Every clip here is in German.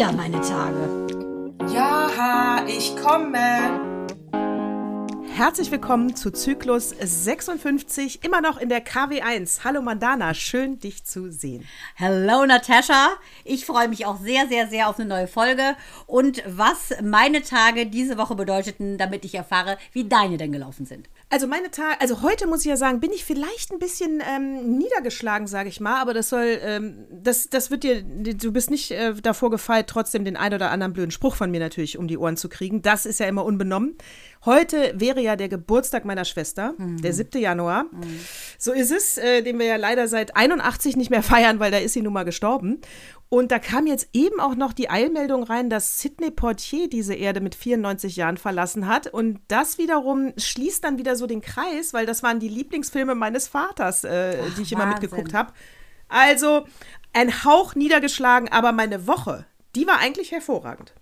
wieder meine Tage. Ja, ich komme. Herzlich willkommen zu Zyklus 56, immer noch in der KW1. Hallo Mandana, schön dich zu sehen. Hallo Natascha, ich freue mich auch sehr, sehr, sehr auf eine neue Folge und was meine Tage diese Woche bedeuteten, damit ich erfahre, wie deine denn gelaufen sind. Also meine Tage, also heute muss ich ja sagen, bin ich vielleicht ein bisschen ähm, niedergeschlagen, sage ich mal, aber das soll, ähm, das, das wird dir, du bist nicht äh, davor gefeit, trotzdem den ein oder anderen blöden Spruch von mir natürlich um die Ohren zu kriegen. Das ist ja immer unbenommen. Heute wäre ja der Geburtstag meiner Schwester, mhm. der 7. Januar. Mhm. So ist es, äh, den wir ja leider seit 81 nicht mehr feiern, weil da ist sie nun mal gestorben. Und da kam jetzt eben auch noch die Eilmeldung rein, dass Sidney Portier diese Erde mit 94 Jahren verlassen hat. Und das wiederum schließt dann wieder so den Kreis, weil das waren die Lieblingsfilme meines Vaters, äh, Ach, die ich immer Wahnsinn. mitgeguckt habe. Also ein Hauch niedergeschlagen, aber meine Woche, die war eigentlich hervorragend.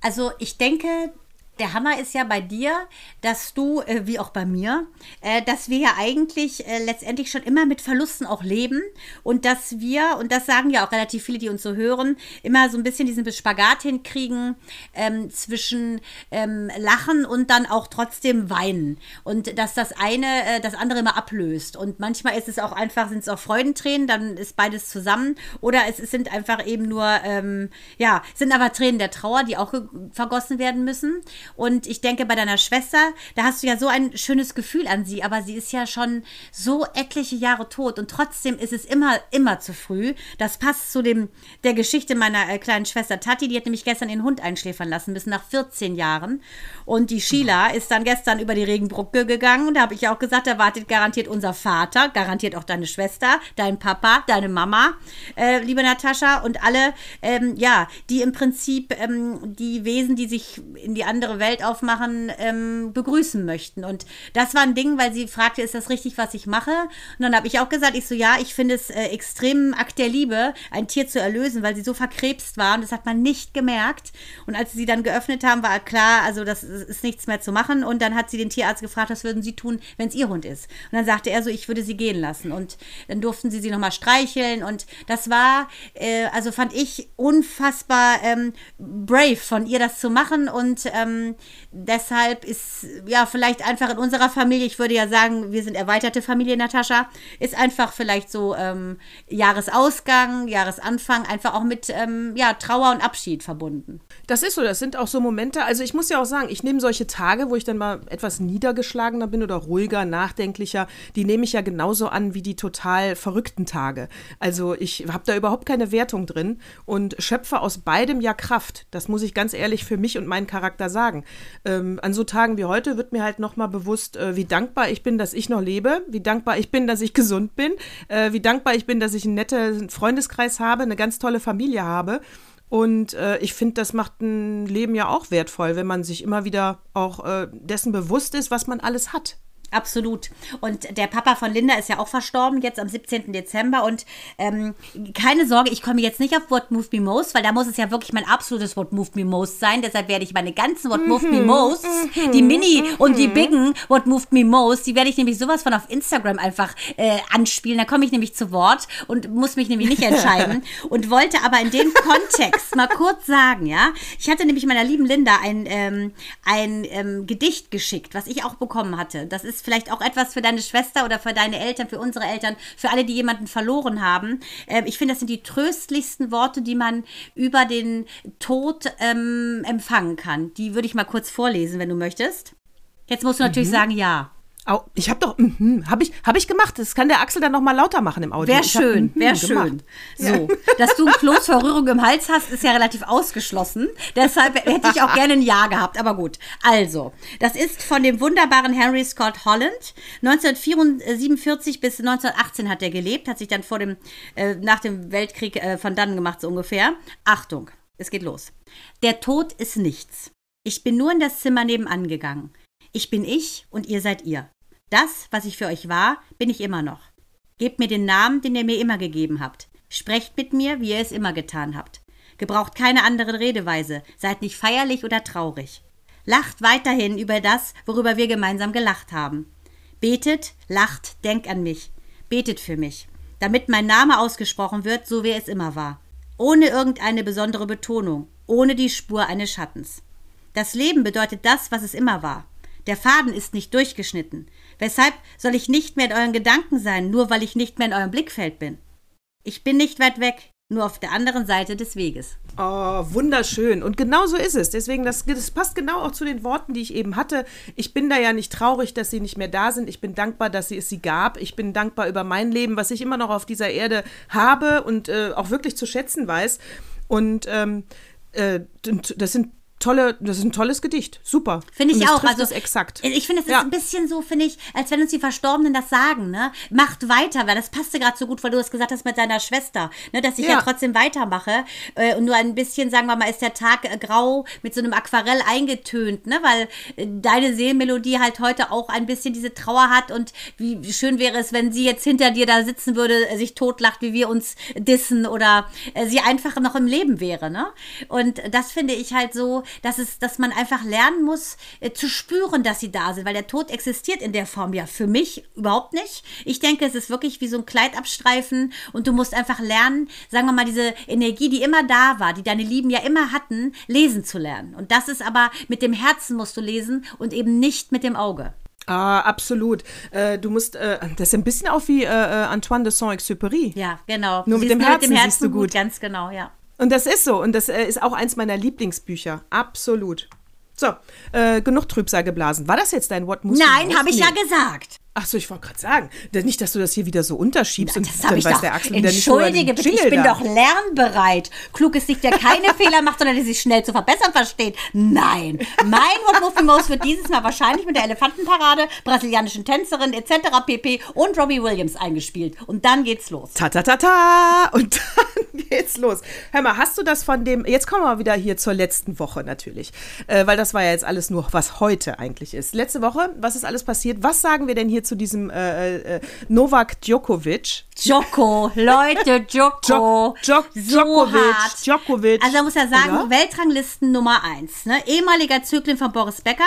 Also ich denke, der Hammer ist ja bei dir, dass du, äh, wie auch bei mir, äh, dass wir ja eigentlich äh, letztendlich schon immer mit Verlusten auch leben und dass wir, und das sagen ja auch relativ viele, die uns so hören, immer so ein bisschen diesen Spagat hinkriegen ähm, zwischen ähm, Lachen und dann auch trotzdem Weinen. Und dass das eine äh, das andere immer ablöst. Und manchmal ist es auch einfach, sind es auch Freudentränen, dann ist beides zusammen. Oder es, es sind einfach eben nur, ähm, ja, sind aber Tränen der Trauer, die auch vergossen werden müssen. Und ich denke, bei deiner Schwester, da hast du ja so ein schönes Gefühl an sie, aber sie ist ja schon so etliche Jahre tot. Und trotzdem ist es immer, immer zu früh. Das passt zu dem, der Geschichte meiner äh, kleinen Schwester Tati, die hat nämlich gestern ihren Hund einschläfern lassen, bis nach 14 Jahren. Und die Sheila ist dann gestern über die Regenbrücke gegangen. Und da habe ich auch gesagt, da wartet garantiert unser Vater, garantiert auch deine Schwester, dein Papa, deine Mama, äh, liebe Natascha. Und alle, ähm, ja, die im Prinzip ähm, die Wesen, die sich in die andere Welt aufmachen, ähm, begrüßen möchten. Und das war ein Ding, weil sie fragte, ist das richtig, was ich mache? Und dann habe ich auch gesagt, ich so, ja, ich finde es äh, extrem Akt der Liebe, ein Tier zu erlösen, weil sie so verkrebst war und das hat man nicht gemerkt. Und als sie dann geöffnet haben, war klar, also das ist nichts mehr zu machen. Und dann hat sie den Tierarzt gefragt, was würden sie tun, wenn es ihr Hund ist? Und dann sagte er so, ich würde sie gehen lassen. Und dann durften sie sie nochmal streicheln. Und das war, äh, also fand ich unfassbar ähm, brave von ihr, das zu machen. Und ähm, deshalb ist, ja, vielleicht einfach in unserer Familie, ich würde ja sagen, wir sind erweiterte Familie, Natascha, ist einfach vielleicht so ähm, Jahresausgang, Jahresanfang, einfach auch mit ähm, ja, Trauer und Abschied verbunden. Das ist so, das sind auch so Momente. Also ich muss ja auch sagen, ich nehme solche Tage, wo ich dann mal etwas niedergeschlagener bin oder ruhiger, nachdenklicher, die nehme ich ja genauso an wie die total verrückten Tage. Also ich habe da überhaupt keine Wertung drin und schöpfe aus beidem ja Kraft. Das muss ich ganz ehrlich für mich und meinen Charakter sagen. Ähm, an so Tagen wie heute wird mir halt nochmal bewusst, äh, wie dankbar ich bin, dass ich noch lebe, wie dankbar ich bin, dass ich gesund bin, äh, wie dankbar ich bin, dass ich einen netten Freundeskreis habe, eine ganz tolle Familie habe. Und äh, ich finde, das macht ein Leben ja auch wertvoll, wenn man sich immer wieder auch äh, dessen bewusst ist, was man alles hat. Absolut. Und der Papa von Linda ist ja auch verstorben, jetzt am 17. Dezember. Und ähm, keine Sorge, ich komme jetzt nicht auf What Moved Me Most, weil da muss es ja wirklich mein absolutes What Moved Me Most sein. Deshalb werde ich meine ganzen What Moved Me mhm. Most, die Mini und die mhm. Biggen What Moved Me Most, die werde ich nämlich sowas von auf Instagram einfach äh, anspielen. Da komme ich nämlich zu Wort und muss mich nämlich nicht entscheiden. und wollte aber in dem Kontext mal kurz sagen, ja. Ich hatte nämlich meiner lieben Linda ein, ähm, ein ähm, Gedicht geschickt, was ich auch bekommen hatte. Das ist vielleicht auch etwas für deine Schwester oder für deine Eltern, für unsere Eltern, für alle, die jemanden verloren haben. Ähm, ich finde, das sind die tröstlichsten Worte, die man über den Tod ähm, empfangen kann. Die würde ich mal kurz vorlesen, wenn du möchtest. Jetzt musst du natürlich mhm. sagen, ja. Oh, ich habe doch, mm, habe ich, hab ich gemacht. Das kann der Axel dann noch mal lauter machen im Audio. Wäre schön, mm, wäre schön. So, ja. dass du ein Kloß vor Rührung im Hals hast, ist ja relativ ausgeschlossen. Deshalb hätte ich auch gerne ein Ja gehabt. Aber gut, also, das ist von dem wunderbaren Henry Scott Holland. 1947 bis 1918 hat er gelebt, hat sich dann vor dem, äh, nach dem Weltkrieg äh, von dannen gemacht, so ungefähr. Achtung, es geht los. Der Tod ist nichts. Ich bin nur in das Zimmer nebenan gegangen. Ich bin ich und ihr seid ihr. Das, was ich für euch war, bin ich immer noch. Gebt mir den Namen, den ihr mir immer gegeben habt. Sprecht mit mir, wie ihr es immer getan habt. Gebraucht keine andere Redeweise. Seid nicht feierlich oder traurig. Lacht weiterhin über das, worüber wir gemeinsam gelacht haben. Betet, lacht, denkt an mich. Betet für mich. Damit mein Name ausgesprochen wird, so wie es immer war. ohne irgendeine besondere Betonung, ohne die Spur eines Schattens. Das Leben bedeutet das, was es immer war. Der Faden ist nicht durchgeschnitten. Weshalb soll ich nicht mehr in euren Gedanken sein, nur weil ich nicht mehr in eurem Blickfeld bin? Ich bin nicht weit weg, nur auf der anderen Seite des Weges. Oh, wunderschön. Und genau so ist es. Deswegen, das, das passt genau auch zu den Worten, die ich eben hatte. Ich bin da ja nicht traurig, dass sie nicht mehr da sind. Ich bin dankbar, dass sie es sie gab. Ich bin dankbar über mein Leben, was ich immer noch auf dieser Erde habe und äh, auch wirklich zu schätzen weiß. Und ähm, äh, das sind tolle, das ist ein tolles Gedicht. Super. Finde ich auch. also exakt. Ich finde, es ist ja. ein bisschen so, finde ich, als wenn uns die Verstorbenen das sagen, ne? Macht weiter, weil das passte gerade so gut, weil du es gesagt hast mit deiner Schwester, ne? Dass ich ja, ja trotzdem weitermache. Äh, und nur ein bisschen, sagen wir mal, ist der Tag äh, grau mit so einem Aquarell eingetönt, ne? Weil äh, deine Seelenmelodie halt heute auch ein bisschen diese Trauer hat und wie schön wäre es, wenn sie jetzt hinter dir da sitzen würde, sich totlacht, wie wir uns dissen oder sie einfach noch im Leben wäre, ne? Und das finde ich halt so, dass es, dass man einfach lernen muss, äh, zu spüren, dass sie da sind, weil der Tod existiert in der Form ja für mich überhaupt nicht. Ich denke, es ist wirklich wie so ein Kleid abstreifen und du musst einfach lernen, sagen wir mal, diese Energie, die immer da war, die deine Lieben ja immer hatten, lesen zu lernen. Und das ist aber mit dem Herzen musst du lesen und eben nicht mit dem Auge. Ah, absolut. Äh, du musst, äh, das ist ein bisschen auch wie äh, äh Antoine de Saint-Exupéry. Ja, genau. Nur mit dem, Herzen, mit dem Herzen siehst du gut. gut. Ganz genau, ja. Und das ist so. Und das äh, ist auch eins meiner Lieblingsbücher. Absolut. So, äh, genug Trübsal geblasen. War das jetzt dein Wort? Nein, habe ich ja gesagt. Ach so, ich wollte gerade sagen, nicht, dass du das hier wieder so unterschiebst Na, und dann weiß doch. der Axel wieder nicht Entschuldige bitte, ich bin da. doch lernbereit. Klug ist nicht, der keine Fehler macht, sondern der sich schnell zu verbessern versteht. Nein, mein Mouse wird dieses Mal wahrscheinlich mit der Elefantenparade, brasilianischen Tänzerin etc. pp. und Robbie Williams eingespielt. Und dann geht's los. Ta ta ta ta und dann geht's los. Hör mal, hast du das von dem, jetzt kommen wir wieder hier zur letzten Woche natürlich, äh, weil das war ja jetzt alles nur, was heute eigentlich ist. Letzte Woche, was ist alles passiert? Was sagen wir denn hier zu diesem äh, äh, Novak Djokovic. Djoko, Leute, Djoko. Djok, Djokovic, so Djokovic. Also man muss ja sagen, Oder? Weltranglisten Nummer eins. Ne? Ehemaliger Zögling von Boris Becker.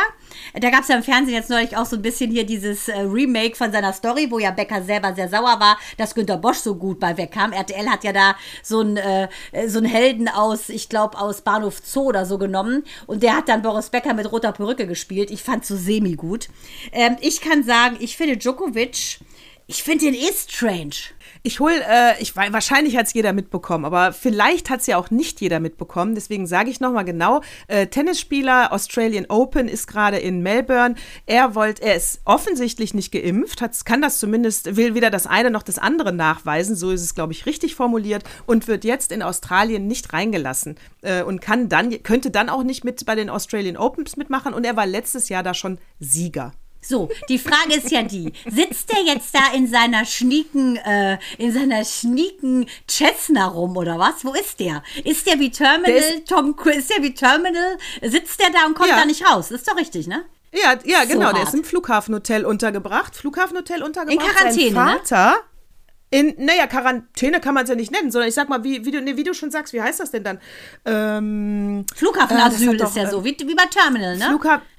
Da gab es ja im Fernsehen jetzt neulich auch so ein bisschen hier dieses äh, Remake von seiner Story, wo ja Becker selber sehr sauer war, dass Günter Bosch so gut bei wegkam. RTL hat ja da so einen äh, so einen Helden aus, ich glaube, aus Bahnhof Zoo oder so genommen. Und der hat dann Boris Becker mit roter Perücke gespielt. Ich fand so semi gut. Ähm, ich kann sagen, ich finde Djokovic, ich finde den eh strange. Ich hole, äh, ich wahrscheinlich hat es jeder mitbekommen, aber vielleicht hat es ja auch nicht jeder mitbekommen. Deswegen sage ich nochmal genau: äh, Tennisspieler Australian Open ist gerade in Melbourne. Er wollte, er ist offensichtlich nicht geimpft, hat, kann das zumindest, will weder das eine noch das andere nachweisen. So ist es, glaube ich, richtig formuliert und wird jetzt in Australien nicht reingelassen äh, und kann dann, könnte dann auch nicht mit bei den Australian Opens mitmachen. Und er war letztes Jahr da schon Sieger. So, die Frage ist ja die, sitzt der jetzt da in seiner schnieken, äh, in seiner schnieken Cessna rum oder was? Wo ist der? Ist der wie Terminal, der Tom ist der wie Terminal? Sitzt der da und kommt ja. da nicht raus? ist doch richtig, ne? Ja, ja, so genau, hart. der ist im Flughafenhotel untergebracht. Flughafenhotel untergebracht. In Quarantäne, Sein ne? Vater, ne? In, naja, Quarantäne kann man es ja nicht nennen, sondern ich sag mal, wie, wie, du, nee, wie du schon sagst, wie heißt das denn dann? Ähm, Flughafenasyl äh, ist ja so, wie, wie bei Terminal, ne? Flughafen.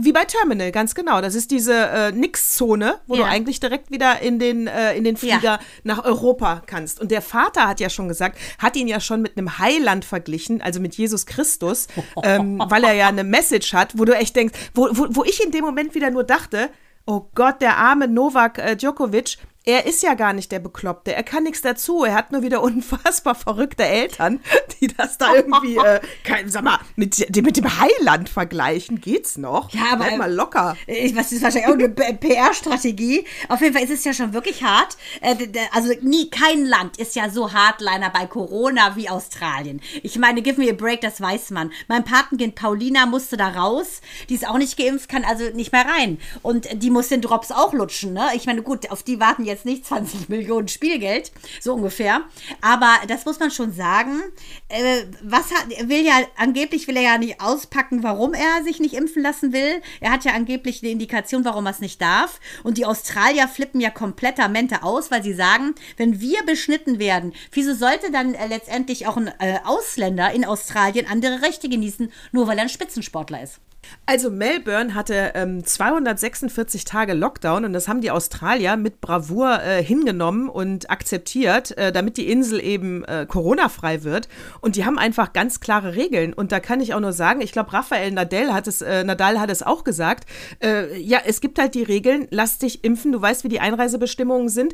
Wie bei Terminal, ganz genau. Das ist diese äh, Nix-Zone, wo ja. du eigentlich direkt wieder in den, äh, in den Flieger ja. nach Europa kannst. Und der Vater hat ja schon gesagt, hat ihn ja schon mit einem Heiland verglichen, also mit Jesus Christus, ähm, weil er ja eine Message hat, wo du echt denkst, wo, wo, wo ich in dem Moment wieder nur dachte, oh Gott, der arme Novak äh, Djokovic, er ist ja gar nicht der Bekloppte. Er kann nichts dazu. Er hat nur wieder unfassbar verrückte Eltern, die das da irgendwie, äh, kein, sag mal, mit, mit dem Heiland vergleichen. Geht's noch? Ja, aber. Bleib mal locker. Ich weiß, das ist wahrscheinlich auch eine PR-Strategie. Auf jeden Fall ist es ja schon wirklich hart. Äh, also, nie, kein Land ist ja so Hardliner bei Corona wie Australien. Ich meine, give me a break, das weiß man. Mein Patenkind Paulina musste da raus. Die ist auch nicht geimpft, kann also nicht mehr rein. Und die muss den Drops auch lutschen, ne? Ich meine, gut, auf die warten jetzt jetzt nicht 20 Millionen Spielgeld, so ungefähr. Aber das muss man schon sagen. Äh, was hat, will ja, angeblich will er ja nicht auspacken, warum er sich nicht impfen lassen will. Er hat ja angeblich eine Indikation, warum er es nicht darf. Und die Australier flippen ja komplettamente aus, weil sie sagen, wenn wir beschnitten werden, wieso sollte dann äh, letztendlich auch ein äh, Ausländer in Australien andere Rechte genießen, nur weil er ein Spitzensportler ist? Also Melbourne hatte ähm, 246 Tage Lockdown und das haben die Australier mit Bravour äh, hingenommen und akzeptiert, äh, damit die Insel eben äh, Corona-frei wird. Und die haben einfach ganz klare Regeln. Und da kann ich auch nur sagen, ich glaube, Rafael Nadal hat es, äh, Nadal hat es auch gesagt. Äh, ja, es gibt halt die Regeln, lass dich impfen, du weißt, wie die Einreisebestimmungen sind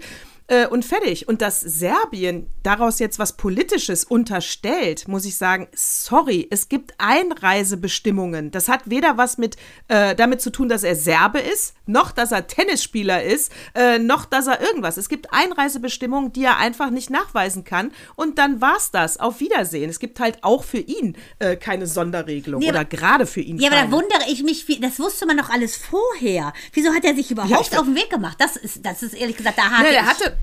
äh, und fertig. Und dass Serbien daraus jetzt was Politisches unterstellt, muss ich sagen, sorry, es gibt Einreisebestimmungen. Das hat weder was mit äh, damit zu tun, dass er Serbe ist, noch dass er Tennisspieler ist, äh, noch dass er irgendwas. Es gibt Einreisebestimmungen, die er einfach nicht nachweisen kann. Und dann war's das. Auf Wiedersehen. Es gibt halt auch für ihn äh, keine Sonderregelung Nee, oder aber- gerade für ihn Ja, aber keine. da wundere ich mich, wie, das wusste man doch alles vorher. Wieso hat er sich Ja, überhaupt ich- auf den Weg gemacht? Das ist, das ist ehrlich gesagt, da hake Ne, der hatte.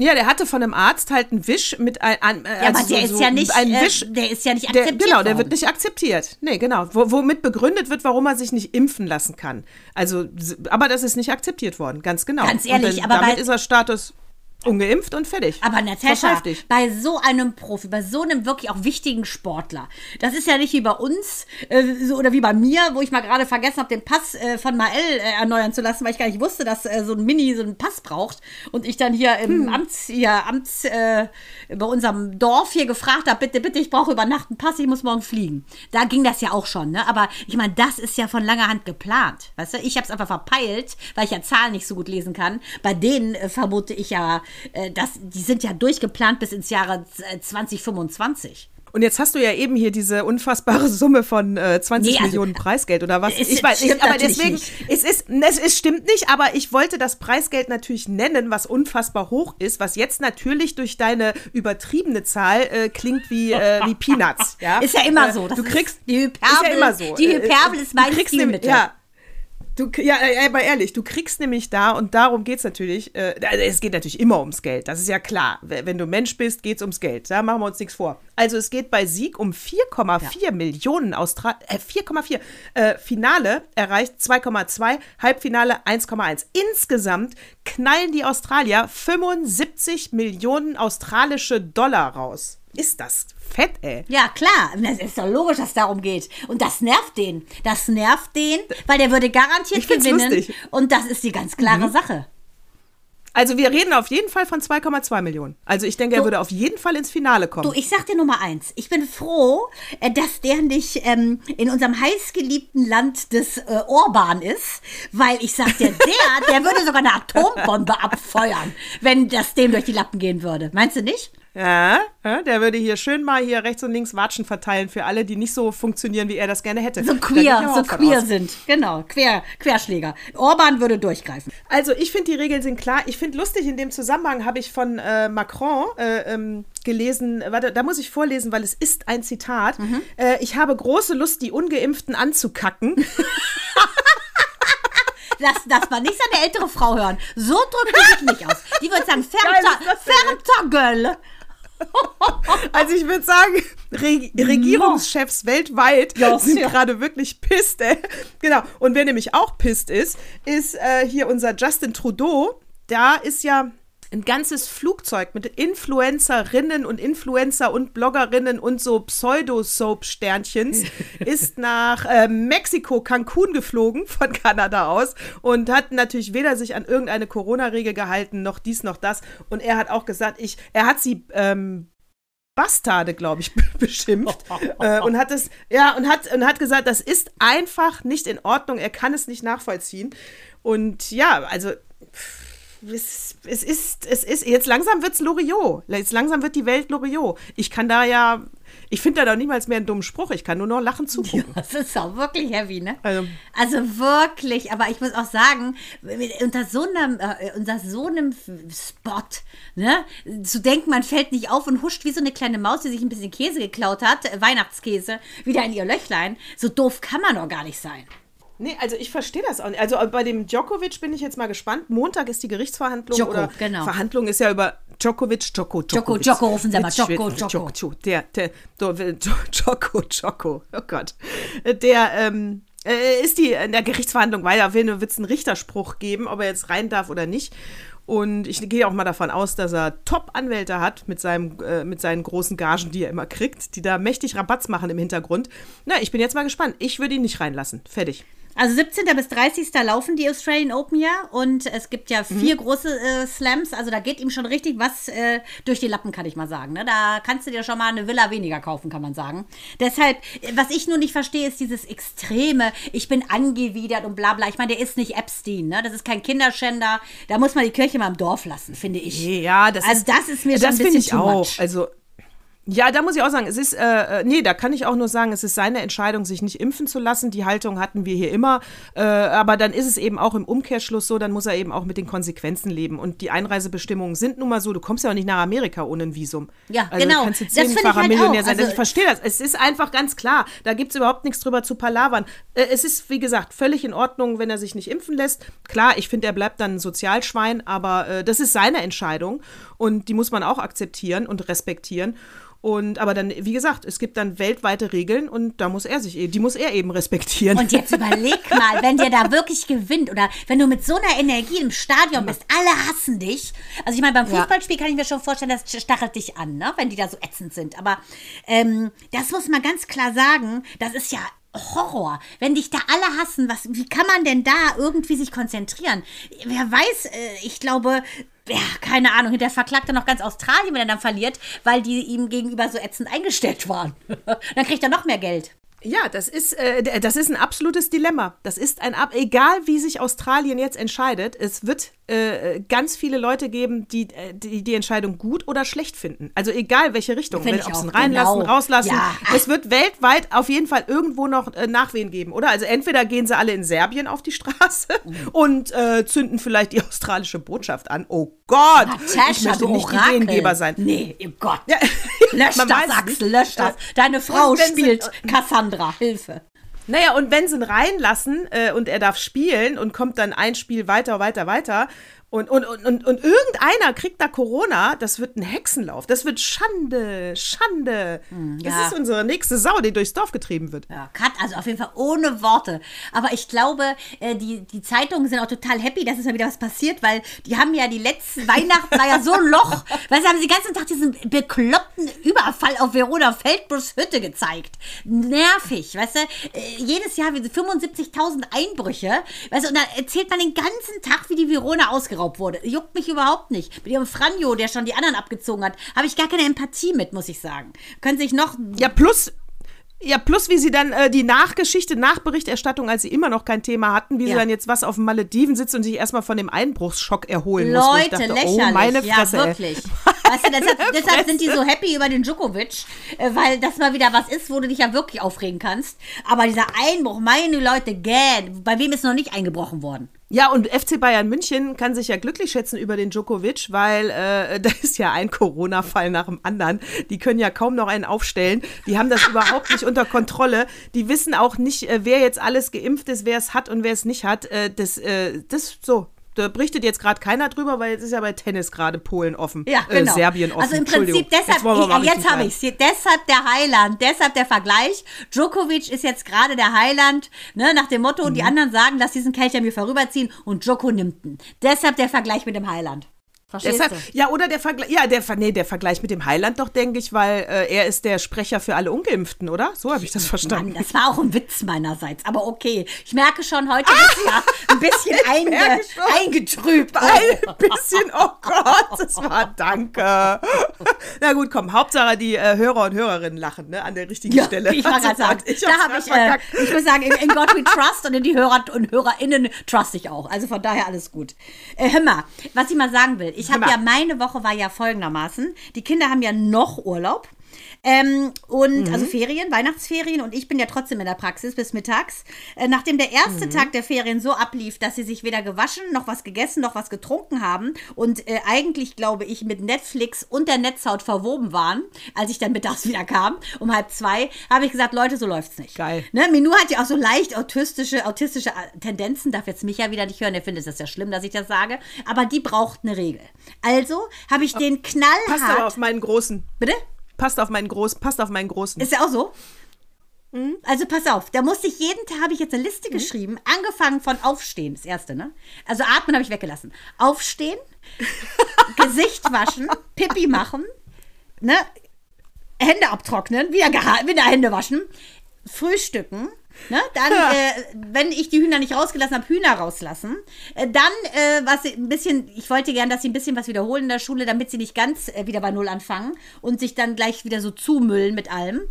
Ja, der hatte von einem Arzt halt einen Wisch mit ein, ein äh, ja, aber also der so, ist ja nicht, ein äh, Wisch, der ist ja nicht der, akzeptiert genau, der wird nicht akzeptiert. Nee, genau. Wo, womit begründet wird, warum er sich nicht impfen lassen kann. Also, aber das ist nicht akzeptiert worden, ganz genau. Ganz ehrlich, und aber damit ist er Status ungeimpft und fertig. Aber Natascha, bei so einem Profi, bei so einem wirklich auch wichtigen Sportler, das ist ja nicht wie bei uns äh, so, oder wie bei mir, wo ich mal gerade vergessen habe, den Pass äh, von Mael äh, erneuern zu lassen, weil ich gar nicht wusste, dass äh, so ein Mini so einen Pass braucht und ich dann hier im Hm. Amts, hier, Amts, äh, bei unserem Dorf hier gefragt habe, bitte, bitte, ich brauche über Nacht einen Pass, ich muss morgen fliegen. Da ging das ja auch schon, ne? Aber ich meine, das ist ja von langer Hand geplant, weißt du? Ich habe es einfach verpeilt, weil ich ja Zahlen nicht so gut lesen kann. Bei denen äh, vermute ich ja, äh, dass die sind ja durchgeplant bis ins Jahre äh, 2025. Und jetzt hast du ja eben hier diese unfassbare Summe von äh, 20 Nee, also, Millionen Preisgeld oder was? es ich weiß nicht, aber deswegen, nicht. es ist, es ist, stimmt nicht, aber ich wollte das Preisgeld natürlich nennen, was unfassbar hoch ist, was jetzt natürlich durch deine übertriebene Zahl äh, klingt wie, äh, wie Peanuts. Ja? Ist ja immer Äh, so. Du kriegst, die ist ja Hyperbel, immer so. die Äh, Hyperbel ist mein du kriegst nämlich- Stilmittel. Ja, Du, ja, äh, aber ehrlich, du kriegst nämlich da, und darum geht es natürlich, äh, also es geht natürlich immer ums Geld, das ist ja klar. Wenn du Mensch bist, geht es ums Geld, da machen wir uns nichts vor. Also es geht bei Sieg um 4,4 Millionen Austra äh, 4,4. Äh, Finale erreicht 2,2, Halbfinale 1,1. Insgesamt knallen die Australier 75 Millionen australische Dollar raus. Ist das fett, ey. Ja, klar. Das ist doch logisch, dass es darum geht. Und das nervt den. Das nervt den, weil der würde garantiert gewinnen. lustig. Und das ist die ganz klare Sache. Also wir reden auf jeden Fall von 2,2 Millionen. Also ich denke, er Du- würde auf jeden Fall ins Finale kommen. Du, ich sag dir Nummer eins. Ich bin froh, äh, dass der nicht ähm, in unserem heißgeliebten Land des äh, Orban ist, weil ich sag dir, der, der würde sogar eine Atombombe abfeuern, wenn das dem durch die Lappen gehen würde. Meinst du nicht? Ja, der würde hier schön mal hier rechts und links Watschen verteilen für alle, die nicht so funktionieren, wie er das gerne hätte. So queer, so queer aus. sind. Genau, quer, Querschläger. Orban würde durchgreifen. Also ich finde, die Regeln sind klar. Ich finde lustig, in dem Zusammenhang habe ich von äh, Macron äh, ähm, gelesen, warte, da muss ich vorlesen, weil es ist ein Zitat. Mhm. Äh, ich habe große Lust, die Ungeimpften anzukacken. Lass das mal nicht seine ältere Frau hören. So drückt die sich nicht aus. Die würde sagen, das denn? Ferntagel. Also ich würde sagen, Re Regierungschefs weltweit Ja, sind ja. gerade wirklich pisst, ey. Genau. Und wer nämlich auch pisst ist, ist äh, hier unser Justin Trudeau. Da ist ja ein ganzes Flugzeug mit Influencerinnen und Influencer und Bloggerinnen und so Pseudo-Soap-Sternchens ist nach äh, Mexiko, Cancun geflogen von Kanada aus und hat natürlich weder sich an irgendeine Corona-Regel gehalten, noch dies, noch das. Und er hat auch gesagt, ich, er hat sie ähm, Bastarde, glaube ich, beschimpft äh, und hat es ja und hat und hat gesagt, das ist einfach nicht in Ordnung. Er kann es nicht nachvollziehen. Und ja, also pff, es, es ist es ist jetzt langsam wird's Loriot. Jetzt langsam wird die Welt Loriot. Ich kann da ja, ich finde da doch niemals mehr einen dummen Spruch. Ich kann nur noch lachen zugucken. Das ist auch wirklich heavy, ne? Also- Also, wirklich, aber ich muss auch sagen, unter so einem, äh, unter so einem Spot, ne, zu denken, man fällt nicht auf und huscht wie so eine kleine Maus, die sich ein bisschen Käse geklaut hat, äh, Weihnachtskäse, wieder in ihr Löchlein. So doof kann man doch gar nicht sein. Nee, also ich verstehe das auch nicht. Also bei dem Djokovic bin ich jetzt mal gespannt. Montag ist die Gerichtsverhandlung. Djoko, oder genau. Verhandlung ist ja über Djokovic, Djoko, Djoko, Djokovic. Djoko, rufen Sie mal, Djoko, Schweden- Djoko. Der, der, der, Djoko, Djoko, oh Gott. Der, ähm, äh, ist die in der Gerichtsverhandlung weiter, will wird es einen Richterspruch geben, ob er jetzt rein darf oder nicht. Und ich gehe auch mal davon aus, dass er Top-Anwälte hat mit, seinem, äh, mit seinen großen Gagen, die er immer kriegt, die da mächtig Rabatz machen im Hintergrund. Na, ich bin jetzt mal gespannt. Ich würde ihn nicht reinlassen. Fertig. Also 17. bis 30. laufen die Australian Open ja und es gibt ja vier mhm. große äh, Slams, also da geht ihm schon richtig was äh, durch die Lappen, kann ich mal sagen. Ne? Da kannst du dir schon mal eine Villa weniger kaufen, kann man sagen. Deshalb, was ich nur nicht verstehe, ist dieses Extreme, ich bin angewidert und bla bla. Ich meine, der ist nicht Epstein, ne? das ist kein Kinderschänder, da muss man die Kirche mal im Dorf lassen, finde ich. Ja, das also ist, das ist mir schon ein bisschen ich auch. Much. Also ja, da muss ich auch sagen, es ist, äh, äh, nee, da kann ich auch nur sagen, es ist seine Entscheidung, sich nicht impfen zu lassen. Die Haltung hatten wir hier immer. Äh, aber dann ist es eben auch im Umkehrschluss so, dann muss er eben auch mit den Konsequenzen leben. Und die Einreisebestimmungen sind nun mal so, du kommst ja auch nicht nach Amerika ohne ein Visum. Ja, also, genau. Du kannst jetzt zehnfacher halt Millionär auch. sein. Also, ich verstehe das. Es ist einfach ganz klar. Da gibt es überhaupt nichts drüber zu palavern. Äh, es ist, wie gesagt, völlig in Ordnung, wenn er sich nicht impfen lässt. Klar, ich finde, er bleibt dann ein Sozialschwein, aber äh, das ist seine Entscheidung. Und die muss man auch akzeptieren und respektieren. Und aber dann, wie gesagt, es gibt dann weltweite Regeln und da muss er sich, die muss er eben respektieren. Und jetzt überleg mal, wenn der da wirklich gewinnt oder wenn du mit so einer Energie im Stadion bist, alle hassen dich. Also ich meine, beim Fußballspiel kann ich mir schon vorstellen, das stachelt dich an, ne? wenn die da so ätzend sind. Aber ähm, das muss man ganz klar sagen, das ist ja Horror. Wenn dich da alle hassen, was, wie kann man denn da irgendwie sich konzentrieren? Wer weiß, äh, ich glaube, ja, keine Ahnung, hinterher verklagt er noch ganz Australien, wenn er dann verliert, weil die ihm gegenüber so ätzend eingestellt waren. dann kriegt er noch mehr Geld. Ja, das ist, äh, das ist ein absolutes Dilemma. Das ist ein, egal wie sich Australien jetzt entscheidet, es wird äh, ganz viele Leute geben, die, äh, die, die Entscheidung gut oder schlecht finden. Also egal welche Richtung, ob sie reinlassen, genau. rauslassen. Ja. Es wird weltweit auf jeden Fall irgendwo noch äh, Nachwehen geben, oder? Also entweder gehen sie alle in Serbien auf die Straße mhm. und äh, zünden vielleicht die australische Botschaft an. Oh Gott, Natascha, ich möchte nicht Orakel. Ideengeber sein. Nee, oh Gott. Ja. Lösch das, Axel, lösch das. Deine Frau spielt sie, Cassandra. Hilfe. Naja, und wenn sie ihn reinlassen äh, und er darf spielen und kommt dann ein Spiel weiter, weiter, weiter, und, und, und, und, und irgendeiner kriegt da Corona, das wird ein Hexenlauf. Das wird Schande, Schande. Hm, ja. Das ist unsere nächste Sau, die durchs Dorf getrieben wird. Ja, Kat, also auf jeden Fall ohne Worte. Aber ich glaube, äh, die, die Zeitungen sind auch total happy, dass es mal wieder was passiert, weil die haben ja die letzten Weihnachten war ja so ein Loch. Weil sie haben den ganzen Tag diesen bekloppten Überfall auf Verona Feldbus Hütte gezeigt. Nervig, weißt du? Äh, jedes Jahr 75.000 Einbrüche. Weißt du, und da erzählt man den ganzen Tag, wie die Verona ausgeraubt ausgeraubt wurde. Juckt mich überhaupt nicht. Mit ihrem Franjo, der schon die anderen abgezogen hat, habe ich gar keine Empathie mit, muss ich sagen. Können sich noch. Ja, plus, ja, plus wie sie dann äh, die Nachgeschichte, Nachberichterstattung, als sie immer noch kein Thema hatten, wie ja. sie dann jetzt was auf dem Malediven sitzt und sich erstmal von dem Einbruchsschock erholen Leute, muss. Leute, oh, lächerlich. Oh, meine Fresse, ja, wirklich. weißt du, deshalb, deshalb sind die so happy über den Djokovic, äh, weil das mal wieder was ist, wo du dich ja wirklich aufregen kannst. Aber dieser Einbruch, meine Leute, gähn, bei wem ist noch nicht eingebrochen worden? Ja, und FC Bayern München kann sich ja glücklich schätzen über den Djokovic, weil äh, da ist ja ein Corona-Fall nach dem anderen. Die können ja kaum noch einen aufstellen. Die haben das überhaupt nicht unter Kontrolle. Die wissen auch nicht, äh, wer jetzt alles geimpft ist, wer es hat und wer es nicht hat. Äh, das, äh, das so da berichtet jetzt gerade keiner drüber, weil jetzt ist ja bei Tennis gerade Polen offen. Ja, äh, genau. Äh, Serbien offen. Also im Prinzip deshalb, jetzt, jetzt habe ich es. Deshalb der Heiland, deshalb der Vergleich. Djokovic ist jetzt gerade der Heiland, ne, nach dem Motto, mhm. die anderen sagen, lass diesen Kelch an mir vorüberziehen und Djoko nimmt ihn. Deshalb der Vergleich mit dem Heiland. Verstehst Deshalb, du? Ja, oder der Vergleich, ja, der, nee, der Vergleich mit dem Heiland doch, denke ich, weil äh, er ist der Sprecher für alle Ungeimpften, oder? So habe ich das verstanden. Mann, das war auch ein Witz meinerseits, aber okay. Ich merke schon, heute ah! ist ja ein bisschen einge eingetrübt. Ein bisschen, oh Gott, das war danke. Na gut, komm, Hauptsache die äh, Hörer und Hörerinnen lachen, ne, an der richtigen ja, Stelle. Ich, also, sagen, ich da habe ich, äh, ich muss sagen, in, in God we trust und in die Hörer und HörerInnen trust ich auch. Also von daher alles gut. Äh, hör mal, was ich mal sagen will, ich habe ja, meine Woche war ja folgendermaßen. Die Kinder haben ja noch Urlaub. Ähm, und mhm. also Ferien, Weihnachtsferien und ich bin ja trotzdem in der Praxis bis mittags. Äh, nachdem der erste mhm. Tag der Ferien so ablief, dass sie sich weder gewaschen, noch was gegessen, noch was getrunken haben und äh, eigentlich, glaube ich, mit Netflix und der Netzhaut verwoben waren, als ich dann mittags wieder kam, um halb zwei, habe ich gesagt, Leute, so läuft's nicht. Geil. Ne? Minu hat ja auch so leicht autistische, autistische äh, Tendenzen, darf jetzt mich ja wieder nicht hören, er findet es ja schlimm, dass ich das sage, aber die braucht eine Regel. Also habe ich den knallhart... Passt aber auf meinen Großen. Bitte? Passt auf meinen Großen, passt auf meinen Großen. Ist ja auch so? Also pass auf, da musste ich jeden Tag, habe ich jetzt eine Liste geschrieben, angefangen von Aufstehen, das erste, ne? Also atmen habe ich weggelassen. Aufstehen, Gesicht waschen, Pipi machen, ne? Hände abtrocknen, wieder, wieder Hände waschen, frühstücken, ne? Dann, äh, wenn ich die Hühner nicht rausgelassen habe, Hühner rauslassen. Äh, dann, äh, was sie ein bisschen, ich wollte gern, dass sie ein bisschen was wiederholen in der Schule, damit sie nicht ganz äh, wieder bei Null anfangen und sich dann gleich wieder so zumüllen mit allem.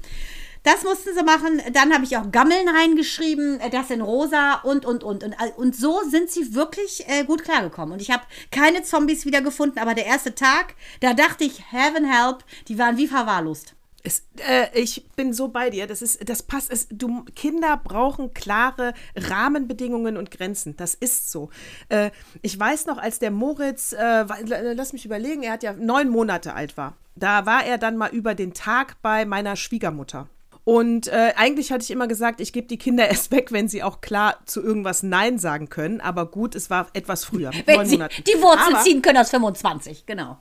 Das mussten sie machen. Dann habe ich auch Gammeln reingeschrieben, äh, das in rosa und, und, und. Und, und so sind sie wirklich äh, gut klargekommen. Und ich habe keine Zombies wiedergefunden, aber der erste Tag, da dachte ich, heaven help, die waren wie verwahrlost. Es, äh, ich bin so bei dir. Das ist, das passt. Es, du, Kinder brauchen klare Rahmenbedingungen und Grenzen. Das ist so. Äh, ich weiß noch, als der Moritz, äh, lass mich überlegen, er hat ja neun Monate alt war. Da war er dann mal über den Tag bei meiner Schwiegermutter. Und äh, eigentlich hatte ich immer gesagt, ich gebe die Kinder erst weg, wenn sie auch klar zu irgendwas Nein sagen können. Aber gut, es war etwas früher. Wenn sie Monaten. die Wurzel Aber- ziehen können aus 25, genau.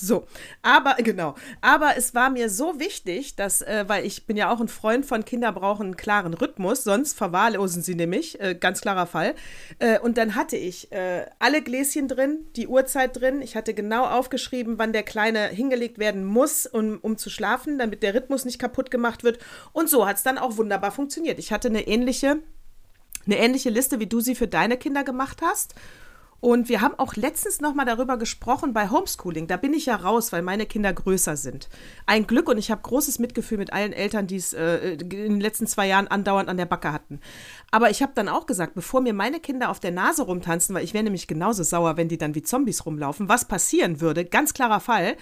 So, aber genau, aber es war mir so wichtig, dass, äh, weil ich bin ja auch ein Freund von Kinder brauchen einen klaren Rhythmus, sonst verwahrlosen sie nämlich, äh, ganz klarer Fall. Äh, und dann hatte ich äh, alle Gläschen drin, die Uhrzeit drin. Ich hatte genau aufgeschrieben, wann der Kleine hingelegt werden muss, um, um zu schlafen, damit der Rhythmus nicht kaputt gemacht wird. Und so hat es dann auch wunderbar funktioniert. Ich hatte eine ähnliche eine ähnliche Liste, wie du sie für deine Kinder gemacht hast. Und wir haben auch letztens noch mal darüber gesprochen bei Homeschooling. Da bin ich ja raus, weil meine Kinder größer sind. Ein Glück und ich habe großes Mitgefühl mit allen Eltern, die es äh, in den letzten zwei Jahren andauernd an der Backe hatten. Aber ich habe dann auch gesagt, bevor mir meine Kinder auf der Nase rumtanzen, weil ich wäre nämlich genauso sauer, wenn die dann wie Zombies rumlaufen, was passieren würde, ganz klarer Fall,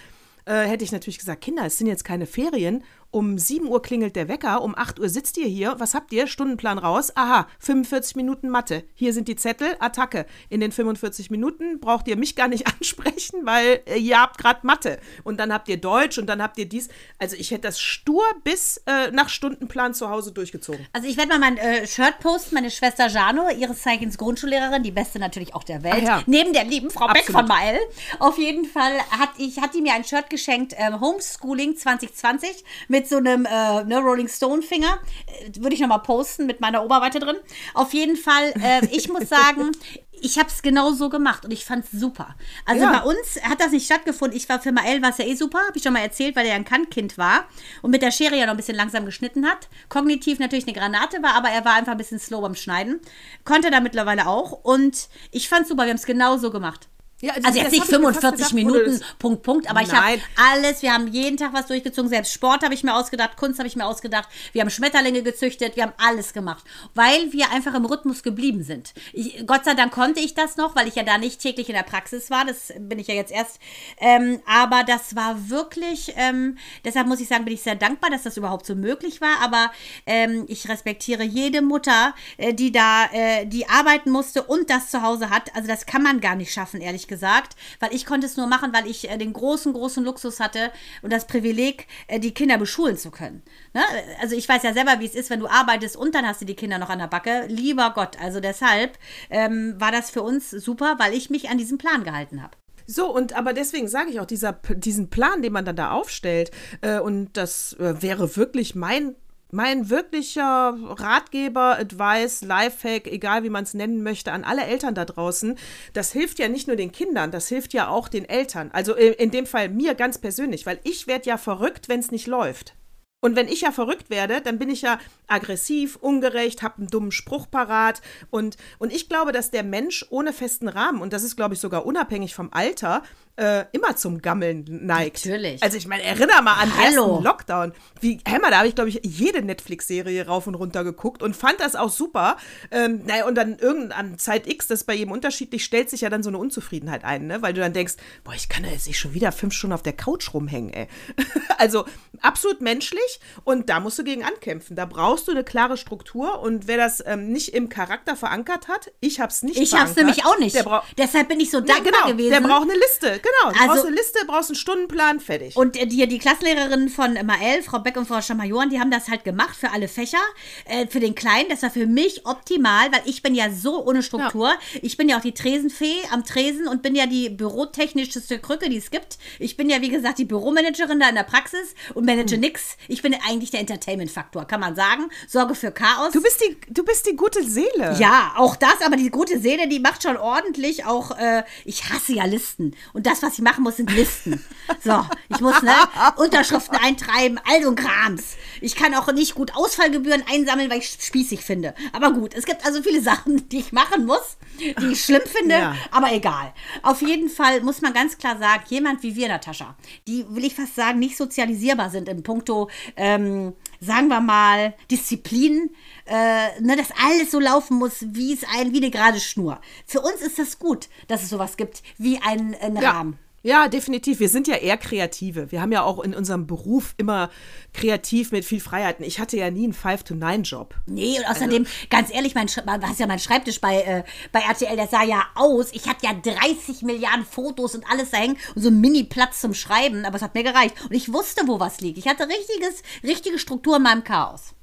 äh, hätte ich natürlich gesagt, Kinder, es sind jetzt keine Ferien. Um 7 Uhr klingelt der Wecker, um 8 Uhr sitzt ihr hier. Was habt ihr? Stundenplan raus. Aha, 45 Minuten Mathe. Hier sind die Zettel, Attacke. In den 45 Minuten braucht ihr mich gar nicht ansprechen, weil äh, ihr habt gerade Mathe. Und dann habt ihr Deutsch und dann habt ihr dies. Also ich hätte das stur bis äh, nach Stundenplan zu Hause durchgezogen. Also ich werde mal mein äh, Shirt posten, meine Schwester Jano, ihres Zeichens Grundschullehrerin, die beste natürlich auch der Welt, Ach ja. neben der lieben Frau Beck Absolut. von Mael. Auf jeden Fall hat, ich, hat die mir ein Shirt geschenkt, ähm, Homeschooling 2020, mit so einem äh, ne, Rolling Stone Finger. Äh, Würde ich nochmal posten mit meiner Oberweite drin. Auf jeden Fall, äh, ich muss sagen, ich habe es genau so gemacht und ich fand es super. Also Ja. bei uns hat das nicht stattgefunden. Ich war für Mael, war es ja eh super, habe ich schon mal erzählt, weil er ja ein Kantkind war und mit der Schere ja noch ein bisschen langsam geschnitten hat. Kognitiv natürlich eine Granate war, aber er war einfach ein bisschen slow beim Schneiden. Konnte da mittlerweile auch und ich fand super, wir haben es genau so gemacht. Ja, Also jetzt das nicht hab ich mir fast 45 gedacht, wo du Minuten, Punkt, Punkt, aber ich habe Nein. alles, wir haben jeden Tag was durchgezogen, selbst Sport habe ich mir ausgedacht, Kunst habe ich mir ausgedacht, wir haben Schmetterlinge gezüchtet, wir haben alles gemacht, weil wir einfach im Rhythmus geblieben sind. Ich, Gott sei Dank konnte ich das noch, weil ich ja da nicht täglich in der Praxis war, das bin ich ja jetzt erst, ähm, aber das war wirklich, ähm, deshalb muss ich sagen, bin ich sehr dankbar, dass das überhaupt so möglich war, aber ähm, ich respektiere jede Mutter, äh, die da, äh, die arbeiten musste und das zu Hause hat, also das kann man gar nicht schaffen, ehrlich gesagt, weil ich konnte es nur machen, weil ich äh, den großen, großen Luxus hatte und das Privileg, äh, die Kinder beschulen zu können. Ne? Also ich weiß ja selber, wie es ist, wenn du arbeitest und dann hast du die Kinder noch an der Backe. Lieber Gott, also deshalb ähm, war das für uns super, weil ich mich an diesen Plan gehalten habe. So, und aber deswegen sage ich auch, dieser, diesen Plan, den man dann da aufstellt, äh, und das äh, wäre wirklich mein, mein wirklicher Ratgeber, Advice, Lifehack, egal wie man es nennen möchte, an alle Eltern da draußen. Das hilft ja nicht nur den Kindern, das hilft ja auch den Eltern. Also in, in dem Fall mir ganz persönlich, weil ich werde ja verrückt, wenn es nicht läuft. Und wenn ich ja verrückt werde, dann bin ich ja aggressiv, ungerecht, habe einen dummen Spruch parat. Und, und ich glaube, dass der Mensch ohne festen Rahmen, und das ist, glaube ich, sogar unabhängig vom Alter, äh, immer zum Gammeln neigt. Natürlich. Also ich meine, erinnere mal an den ersten Lockdown. Wie, Hämmer, da habe ich, glaube ich, jede Netflix-Serie rauf und runter geguckt und fand das auch super. Ähm, naja, und dann irgendein Zeit X, das ist bei jedem unterschiedlich, stellt sich ja dann so eine Unzufriedenheit ein, ne? Weil du dann denkst, boah, ich kann ja jetzt nicht schon wieder fünf Stunden auf der Couch rumhängen, ey. also absolut menschlich und da musst du gegen ankämpfen. Da brauchst du eine klare Struktur und wer das ähm, nicht im Charakter verankert hat, ich habe es nicht Ich habe es nämlich auch nicht. Deshalb bin ich so ja, dankbar genau, gewesen. der braucht eine Liste, genau. Du Also- brauchst eine Liste, brauchst einen Stundenplan, fertig. Und die, die Klassenlehrerinnen von Mael, Frau Beck und Frau Schamajoran, die haben das halt gemacht für alle Fächer. Äh, für den Kleinen, das war für mich optimal, weil ich bin ja so ohne Struktur. Ich bin ja auch die Tresenfee am Tresen und bin ja die bürotechnischste Krücke, die es gibt. Ich bin ja, wie gesagt, die Büromanagerin da in der Praxis und manage Hm. nix. Ich ich bin eigentlich der Entertainment-Faktor, kann man sagen. Sorge für Chaos. Du bist die, du bist die gute Seele. Ja, auch das, aber die gute Seele, die macht schon ordentlich auch, äh, ich hasse ja Listen. Und das, was ich machen muss, sind Listen. So, ich muss, ne, Unterschriften eintreiben, all so Krams. Ich kann auch nicht gut Ausfallgebühren einsammeln, weil ich spießig finde. Aber gut, es gibt also viele Sachen, die ich machen muss, die ich schlimm finde, Ja. aber egal. Auf jeden Fall muss man ganz klar sagen, jemand wie wir, Natascha, die, will ich fast sagen, nicht sozialisierbar sind in puncto, ähm, sagen wir mal, Disziplin, äh, ne, dass alles so laufen muss, wie es ein, wie eine gerade Schnur. Für uns ist das gut, dass es sowas gibt, wie ein, ein Ja. Rahmen. Ja, definitiv. Wir sind ja eher Kreative. Wir haben ja auch in unserem Beruf immer kreativ mit viel Freiheiten. Ich hatte ja nie einen Five-to-Nine-Job. Nee, und außerdem, ganz ehrlich, mein, hast ja mein Schreibtisch bei, äh, bei RTL, der sah ja aus. Ich hatte ja 30 Milliarden Fotos und alles da hängen und so einen Mini-Platz zum Schreiben, aber es hat mir gereicht. Und ich wusste, wo was liegt. Ich hatte richtiges, richtige Struktur in meinem Chaos.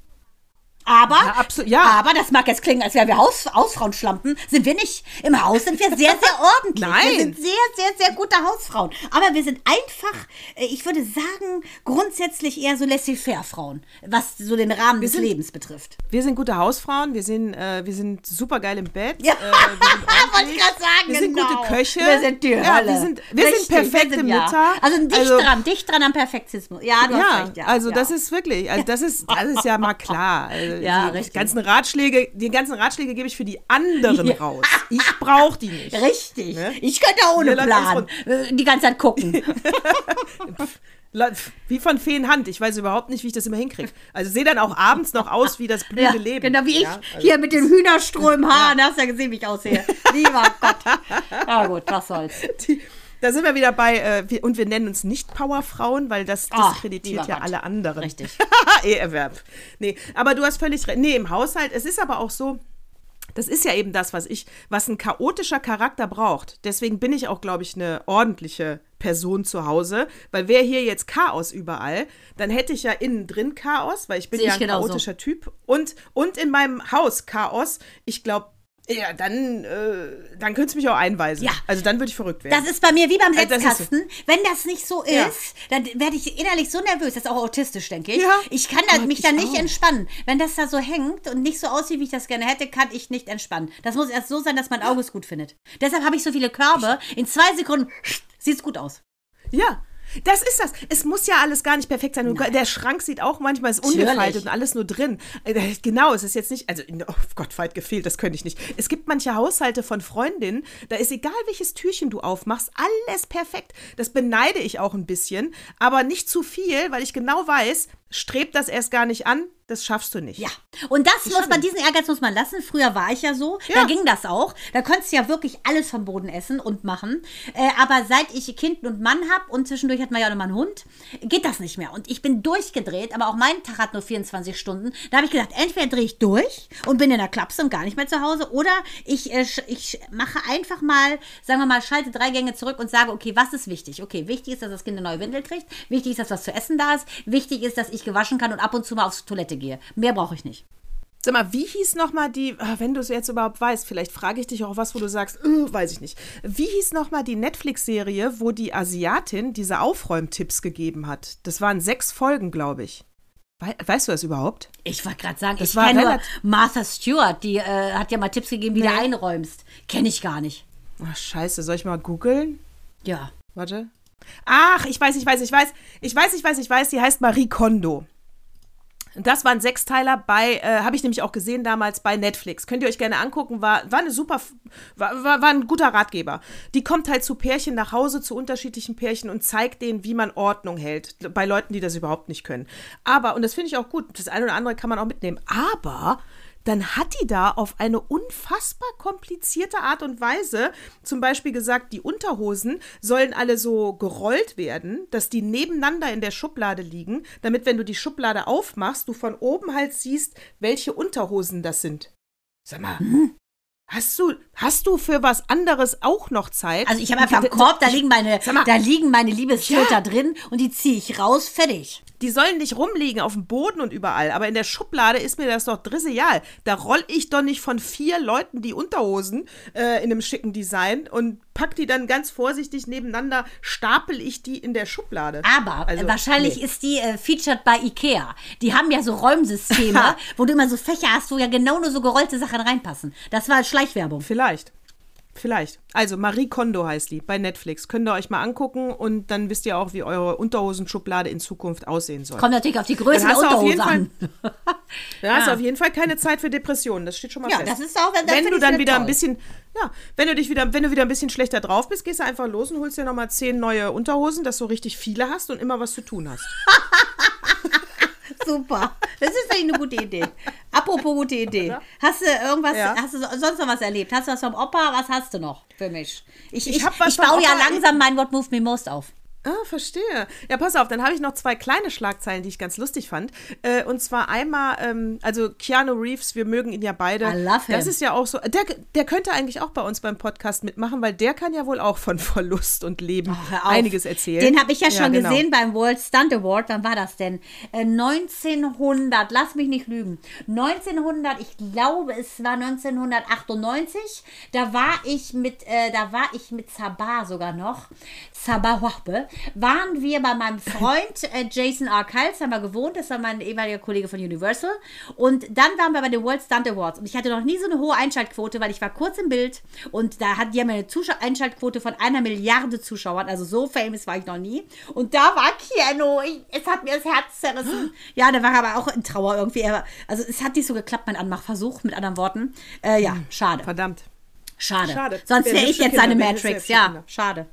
Aber, Ja, absolut, ja. aber das mag jetzt klingen, als wären wir Haus, Hausfrauenschlampen. Sind wir nicht. Im Haus sind wir sehr, sehr ordentlich. Nein. Wir sind sehr, sehr, sehr gute Hausfrauen. Aber wir sind einfach, äh, ich würde sagen, grundsätzlich eher so laissez-faire-Frauen, was so den Rahmen des sind- Lebens betrifft. Wir sind gute Hausfrauen, wir sind, äh, wir sind super geil im Bett. Ja, äh, wir sind wollte ich gerade sagen, Wir sind genau. gute Köche. Wir sind die Hölle. Ja, wir sind, wir Richtig, sind perfekte wir sind, ja. Mütter. Also dicht dran, dicht dran am Perfektionismus. Ja, du hast recht, ja. also das ist wirklich, also das ist, das ist ja mal klar. Also Ja, die ganzen Ratschläge, die ganzen Ratschläge gebe ich für die anderen raus. Ich brauche die nicht. Richtig. Ne? Ich könnte auch ohne läuft Plan äh, die ganze Zeit gucken. Wie von Feenhand. Ich weiß überhaupt nicht, wie ich das immer hinkriege. Also sehe dann auch abends noch aus wie das blühende ja, Leben. Genau wie ich Ja, also- hier mit den Hühnerstroh im Haar. Hast ja gesehen, wie ich aussehe. Lieber Gott. Ja gut, was soll's. Die, da sind wir wieder bei, äh, wir, und wir nennen uns nicht Powerfrauen, weil das diskreditiert lieber ja Gott. alle anderen. Richtig. E-Erwerb. Nee, aber du hast völlig recht. Nee, im Haushalt, es ist aber auch so, das ist ja eben das, was ich, was ein chaotischer Charakter braucht. Deswegen bin ich auch, glaube ich, eine ordentliche Person zu Hause, weil wäre hier jetzt Chaos überall, dann hätte ich ja innen drin Chaos, weil ich bin Sehe ja ein chaotischer Typ und und in meinem Haus Chaos. Ich glaube, ja, dann, äh, dann könntest du mich auch einweisen. Ja. Also dann würde ich verrückt werden. Das ist bei mir wie beim Äh, das ist so. Setzkasten. Wenn das nicht so ist, Ja. dann werde ich innerlich so nervös. Das ist auch autistisch, denke ich. Ja. Ich kann da, Gott, mich ich da nicht auch. entspannen. Wenn das da so hängt und nicht so aussieht, wie ich das gerne hätte, kann ich nicht entspannen. Das muss erst so sein, dass mein Auge es gut findet. Deshalb habe ich so viele Körbe. In zwei Sekunden sieht es gut aus. Ja. Das ist das. Es muss ja alles gar nicht perfekt sein. Und Der Schrank sieht auch manchmal ist ungefaltet und alles nur drin. Äh, Genau, es ist jetzt nicht, also, oh Gott, weit gefehlt, das könnte ich nicht. Es gibt manche Haushalte von Freundinnen, da ist egal, welches Türchen du aufmachst, alles perfekt. Das beneide ich auch ein bisschen, aber nicht zu viel, weil ich genau weiß, streb das erst gar nicht an, das schaffst du nicht. Ja, und das muss schon man, diesen Ehrgeiz muss man lassen. Früher war ich ja so, Ja. da ging das auch. Da konntest du ja wirklich alles vom Boden essen und machen. Äh, aber seit ich Kind und Mann habe und zwischendurch hat man ja noch mal einen Hund, geht das nicht mehr. Und ich bin durchgedreht, aber auch mein Tag hat nur 24 Stunden. Da habe ich gedacht, entweder drehe ich durch und bin in der Klapse und gar nicht mehr zu Hause oder ich, äh, ich mache einfach mal, sagen wir mal, schalte drei Gänge zurück und sage, okay, was ist wichtig? Okay, wichtig ist, dass das Kind eine neue Windel kriegt. Wichtig ist, dass was zu essen da ist. Wichtig ist, dass ich gewaschen kann und ab und zu mal aufs Toilette gehe. Mehr brauche ich nicht. Sag mal, wie hieß nochmal die, ah, wenn du es jetzt überhaupt weißt, vielleicht frage ich dich auch was, wo du sagst, äh, weiß ich nicht. Wie hieß nochmal die Netflix-Serie, wo die Asiatin diese Aufräumtipps gegeben hat? Das waren sechs Folgen, glaube ich. Wei weißt du das überhaupt? Ich wollte gerade sagen, Das ich war kenne nur Martha Stewart, die äh, hat ja mal Tipps gegeben, wie du Nee. einräumst. Kenne ich gar nicht. Ach, scheiße, soll ich mal googeln? Ja. Warte. Ach, ich weiß, ich weiß, ich weiß. Ich weiß, ich weiß, ich weiß, die heißt Marie Kondo. Das waren Sechsteiler bei, äh, habe ich nämlich auch gesehen damals bei Netflix. Könnt ihr euch gerne angucken, war, war eine super, war, war, war ein guter Ratgeber. Die kommt halt zu Pärchen nach Hause, zu unterschiedlichen Pärchen und zeigt denen, wie man Ordnung hält. Bei Leuten, die das überhaupt nicht können. Aber, und das finde ich auch gut, das eine oder andere kann man auch mitnehmen. Aber dann hat die da auf eine unfassbar komplizierte Art und Weise zum Beispiel gesagt, die Unterhosen sollen alle so gerollt werden, dass die nebeneinander in der Schublade liegen, damit, wenn du die Schublade aufmachst, du von oben halt siehst, welche Unterhosen das sind. Sag mal, hast du, hast du für was anderes auch noch Zeit? Also ich habe einfach einen Korb, da liegen meine, mal. da liegen meine Liebesfilter Ja. drin und die ziehe ich raus, fertig. Die sollen nicht rumliegen auf dem Boden und überall, aber in der Schublade ist mir das doch drisseal. Da roll ich doch nicht von vier Leuten die Unterhosen äh, in einem schicken Design und pack die dann ganz vorsichtig nebeneinander, stapel ich die in der Schublade. Aber Also, äh, wahrscheinlich nee. ist die äh, featured bei Ikea. Die haben ja so Räumsysteme, wo du immer so Fächer hast, wo ja genau nur so gerollte Sachen reinpassen. Das war Schleichwerbung. Vielleicht. Vielleicht. Also Marie Kondo heißt die bei Netflix. Könnt ihr euch mal angucken und dann wisst ihr auch, wie eure Unterhosenschublade in Zukunft aussehen soll. Kommt natürlich auf die Größe Dann der Unterhose an. Da hast du auf jeden Fall keine Zeit für Depressionen. Das steht schon mal Ja, fest. das ist auch- wenn finde du dann wieder wieder ein toll. bisschen, ja, wenn du dich wieder, wenn du wieder ein bisschen schlechter drauf bist, gehst du einfach los und holst dir nochmal zehn neue Unterhosen, dass du richtig viele hast und immer was zu tun hast. Super. Das ist eigentlich eine gute Idee. Apropos gute Idee. Hast du irgendwas, Ja. hast du so- sonst noch was erlebt? Hast du was vom Opa? Was hast du noch für mich? Ich, Ich ich, ich baue ja Opa. langsam mein What Moved Me Most auf. Ah, verstehe. Ja, pass auf, dann habe ich noch zwei kleine Schlagzeilen, die ich ganz lustig fand. Äh, und zwar einmal, ähm, also Keanu Reeves, wir mögen ihn ja beide. I love him. Das ist ja auch so, der, der könnte eigentlich auch bei uns beim Podcast mitmachen, weil der kann ja wohl auch von Verlust und Leben auf. einiges erzählen. Den habe ich ja schon genau. gesehen beim World Stunt Award. Wann war das denn? Äh, 1900, lass mich nicht lügen. 1900, ich glaube, es war 1998. Da war ich mit, äh, da war ich mit Sabah sogar noch. Sabah Wahbe. Waren wir bei meinem Freund äh, Jason R. Kiles, haben wir gewohnt. Das war mein ehemaliger Kollege von Universal. Und dann waren wir bei den World Stunt Awards. Und ich hatte noch nie so eine hohe Einschaltquote, weil ich war kurz im Bild. Und da hat die haben eine Zuschau Einschaltquote von einer Milliarde Zuschauern. Also so famous war ich noch nie. Und da war Keanu. Ich, es hat mir das Herz zerrissen. Ja, der war aber auch in Trauer irgendwie. Also es hat nicht so geklappt, mein Anmachversuch, mit anderen Worten. Äh, ja, schade. Verdammt. Schade. Schade. Sonst wäre ich jetzt seine Matrix. Ja, schade.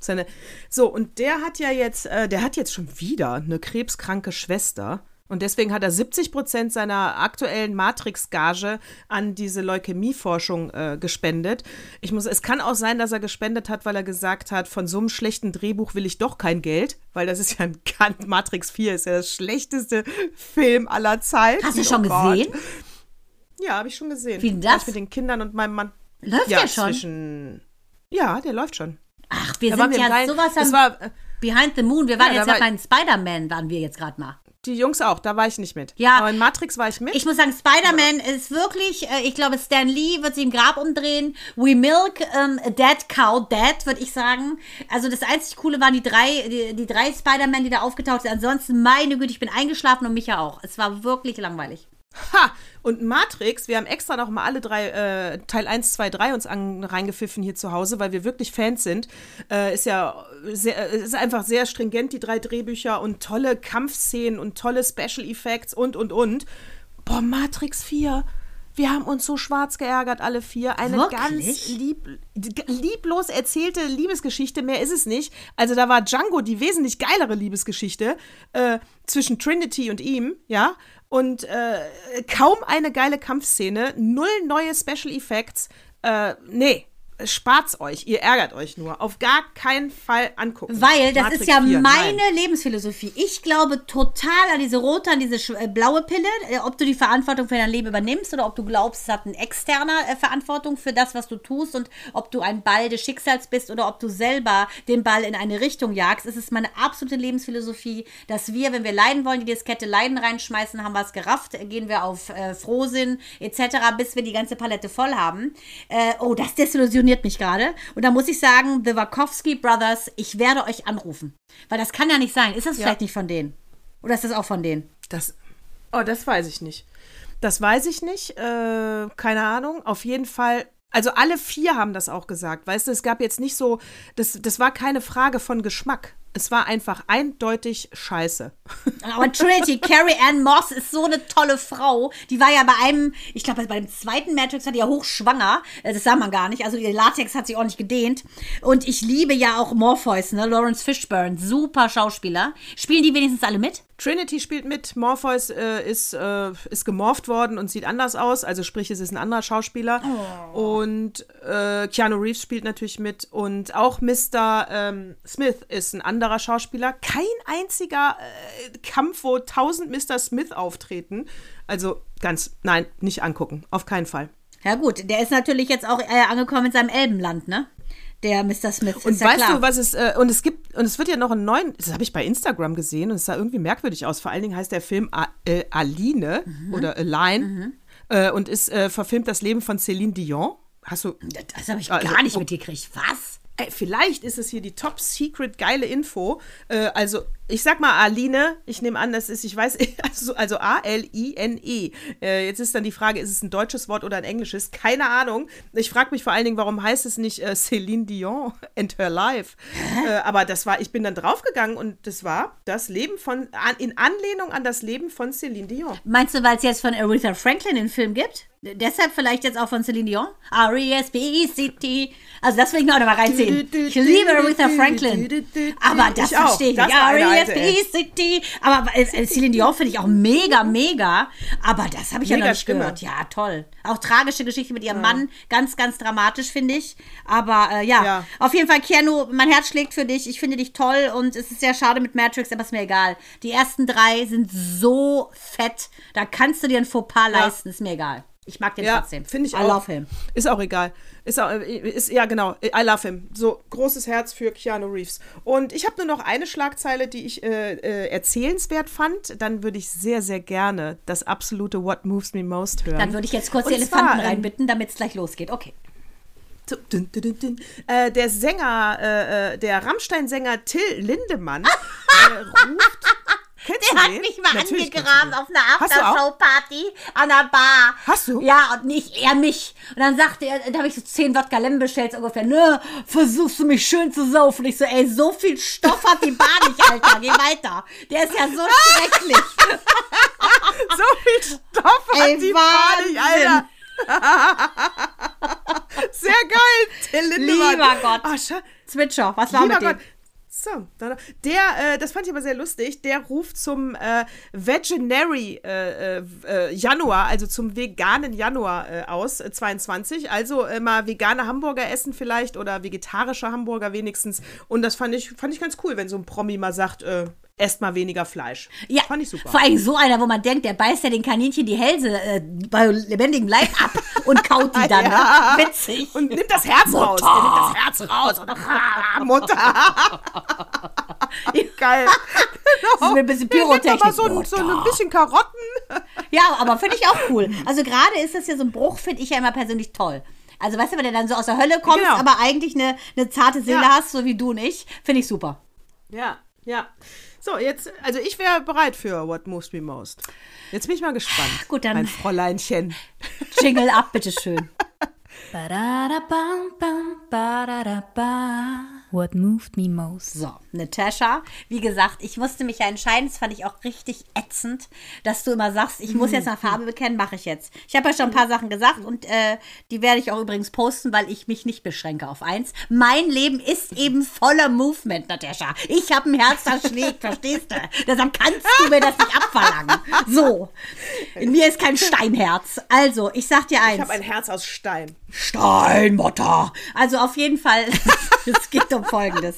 Seine, so, und der hat ja jetzt, äh, der hat jetzt schon wieder eine krebskranke Schwester. Und deswegen hat er 70 Prozent seiner aktuellen Matrix-Gage an diese Leukämieforschung äh, gespendet. Ich muss, es kann auch sein, dass er gespendet hat, weil er gesagt hat, von so einem schlechten Drehbuch will ich doch kein Geld, weil das ist ja ein Kant, Matrix 4 ist ja das schlechteste Film aller Zeiten. Hast du schon Oh gesehen? Ja, habe ich schon gesehen. Wie das? ich Mit den Kindern und meinem Mann. Läuft ja, der schon? Zwischen, ja, der läuft schon. Ach, wir Da sind ja geilen- sowas am war, Behind the Moon. Wir waren Ja, jetzt ja bei Spider-Man, waren wir jetzt gerade mal. Die Jungs auch, da war ich nicht mit. Ja. Aber in Matrix war ich mit. Ich muss sagen, Spider-Man ist wirklich, äh, ich glaube, Stan Lee wird sich im Grab umdrehen. We milk ähm, a dead cow dead, würde ich sagen. Also das einzig Coole waren die drei, die, die drei Spider-Man, die da aufgetaucht sind. Ansonsten, meine Güte, ich bin eingeschlafen und Micha auch. Es war wirklich langweilig. Ha! Und Matrix, wir haben extra noch mal alle drei, äh, Teil 1, 2, 3 uns an, reingepfiffen hier zu Hause, weil wir wirklich Fans sind. Äh, ist ja sehr, äh, ist einfach sehr stringent, die drei Drehbücher und tolle Kampfszenen und tolle Special Effects und, und, und. Boah, Matrix 4. Wir haben uns so schwarz geärgert, alle vier. Eine Wirklich? ganz lieb, lieblos erzählte Liebesgeschichte, mehr ist es nicht. Also da war Django die wesentlich geilere Liebesgeschichte äh, zwischen Trinity und ihm, ja. Und äh, kaum eine geile Kampfszene, null neue Special Effects. Äh, nee, spart's euch, ihr ärgert euch nur. Auf gar keinen Fall angucken. Weil das Matrix ist ja 4, meine nein. Lebensphilosophie. Ich glaube total an diese rote, an diese äh, blaue Pille. Äh, Ob du die Verantwortung für dein Leben übernimmst oder ob du glaubst, es hat ein externer äh, Verantwortung für das, was du tust und ob du ein Ball des Schicksals bist oder ob du selber den Ball in eine Richtung jagst. Es ist meine absolute Lebensphilosophie, dass wir, wenn wir leiden wollen, die Diskette Leiden reinschmeißen, haben wir es gerafft, gehen wir auf äh, Frohsinn etc., bis wir die ganze Palette voll haben. Äh, oh, das desillusioniert mich gerade. Und da muss ich sagen, The Wachowski Brothers, ich werde euch anrufen. Weil das kann ja nicht sein. Ist das vielleicht nicht von denen? Oder ist das auch von denen? Das, oh, das weiß ich nicht. Das weiß ich nicht. Äh, keine Ahnung. Auf jeden Fall. Also alle vier haben das auch gesagt. Weißt du, es gab jetzt nicht so, das, das war keine Frage von Geschmack. Es war einfach eindeutig scheiße. Aber Trinity, Carrie Ann Moss ist so eine tolle Frau. Die war ja bei einem, ich glaube, bei dem zweiten Matrix war die ja hochschwanger. Äh, Das sah man gar nicht. Also ihr Latex hat sich ordentlich gedehnt. Und ich liebe ja auch Morpheus, ne? Lawrence Fishburne. Super Schauspieler. Spielen die wenigstens alle mit? Trinity spielt mit, Morpheus äh, ist, äh, ist gemorpht worden und sieht anders aus, also sprich, es ist ein anderer Schauspieler. Und äh, Keanu Reeves spielt natürlich mit und auch Mr. Ähm, Smith ist ein anderer Schauspieler. Kein einziger äh, Kampf, wo tausend Mr. Smith auftreten. Also ganz, nein, nicht angucken, auf keinen Fall. Ja gut, der ist natürlich jetzt auch äh, angekommen in seinem Elbenland, ne? der Mr. Smith. Und ist ja weißt klar. du, was es, äh, und es gibt, und es wird ja noch einen neuen, das habe ich bei Instagram gesehen und es sah irgendwie merkwürdig aus. Vor allen Dingen heißt der Film A äh, Aline Mhm. oder Aline äh, und ist äh, verfilmt das Leben von Celine Dion. Hast du, Das habe ich Also, gar nicht wo- mitgekriegt. Was? Ey, vielleicht ist es hier die top secret geile Info. Äh, also, ich sag mal Aline, ich nehme an, das ist, ich weiß, also, also A-L-I-N-E. Äh, jetzt ist dann die Frage, ist es ein deutsches Wort oder ein englisches? Keine Ahnung. Ich frage mich vor allen Dingen, warum heißt es nicht äh, Céline Dion and her life? Äh, aber das war, ich bin dann draufgegangen und das war das Leben von, an, in Anlehnung an das Leben von Céline Dion. Meinst du, weil es jetzt von Aretha Franklin den Film gibt? Deshalb vielleicht jetzt auch von Celine Dion? R-E-S-P-E-C-T. Also das will ich mir auch noch mal reinziehen. Ich liebe Aretha Franklin. Aber das Ich verstehe ich nicht. R-E-S-P-E-C-T. Aber äh, äh, Celine Dion finde ich auch mega, mega. Aber das habe ich ja noch nicht Stimme. gehört. Ja, toll. Auch tragische Geschichte mit ihrem Mann. Ganz, ganz dramatisch, finde ich. Aber äh, ja. Ja. auf jeden Fall, Keanu, mein Herz schlägt für dich. Ich finde dich toll und es ist sehr schade mit Matrix, aber ist mir egal. Die ersten drei sind so fett. Da kannst du dir ein Fauxpas leisten. Ist mir egal. Ich mag den Ja, trotzdem. finde ich I auch. love him. Ist auch egal. Ist auch, ist, ja, genau. I love him. So, großes Herz für Keanu Reeves. Und ich habe nur noch eine Schlagzeile, die ich äh, äh, erzählenswert fand. Dann würde ich sehr, sehr gerne das absolute What Moves Me Most hören. Dann würde ich jetzt kurz Und die Elefanten zwar, reinbitten, damit es gleich losgeht. Okay. So, dün, dün, dün, dün. Äh, der Sänger, äh, äh, der Rammstein-Sänger Till Lindemann äh, ruft. Kennst Der hat den? mich mal Natürlich angegraben auf einer? Aftershow-Party an der Bar. Hast du? Ja, und nicht er mich. Und dann sagte er, da habe ich so 10 Wodka Lem bestellt, so ungefähr, ne, versuchst du mich schön zu saufen. Ich so, ey, so viel Stoff hat die Bar nicht, Alter, geh weiter. Der ist ja so schrecklich. So viel Stoff hat Ey, die Bar nicht, Alter. Sehr geil, Till. Lieber Gott. Ah, scha- Zwitscher, was war Lieber mit dem? So, der, äh, das fand ich aber sehr lustig, der ruft zum äh, Veganary äh, äh, äh, Januar, also zum veganen Januar äh, aus, äh, 22. Also mal vegane Hamburger essen vielleicht oder vegetarische Hamburger wenigstens. Und das fand ich, fand ich ganz cool, wenn so ein Promi mal sagt, äh, esst mal weniger Fleisch. Ja, Fand ich super. vor allem so einer, wo man denkt, der beißt ja den Kaninchen die Hälse äh, bei lebendigem Leib ab und kaut die dann. Ja. Ne? Witzig. Und nimmt das Herz raus. Der nimmt das Herz raus. Mutter. Geil. Das ist ein bisschen Pyrotechnik. aber so, ein- so ein bisschen Karotten. Ja, aber finde ich auch cool. Also gerade ist das ja so ein Bruch, finde ich ja immer persönlich toll. Also weißt du, wenn du dann so aus der Hölle kommst, Genau. aber eigentlich eine, eine zarte Seele Ja. hast, so wie du und ich, finde ich super. Ja, ja. So, jetzt, also ich wäre bereit für What Moves Me Most. Jetzt bin ich mal gespannt. Gut, dann- Mein Fräuleinchen. Jingle ab, bitteschön. Ba-da-da-bam-bam, ba-da-da-ba. What moved me most? So, Natascha, wie gesagt, ich musste mich ja entscheiden, das fand ich auch richtig ätzend, dass du immer sagst, ich muss jetzt nach Farbe bekennen, mache ich jetzt. Ich habe ja schon ein paar Sachen gesagt und äh, die werde ich auch übrigens posten, weil ich mich nicht beschränke auf eins. Mein Leben ist eben voller Movement, Natascha. Ich habe ein Herz, das schlägt, verstehst du? Deshalb kannst du mir das nicht abverlangen. So, in mir ist kein Steinherz. Also, ich sag dir eins. Ich habe ein Herz aus Stein. Steinmutter. Also auf jeden Fall, es geht um Folgendes.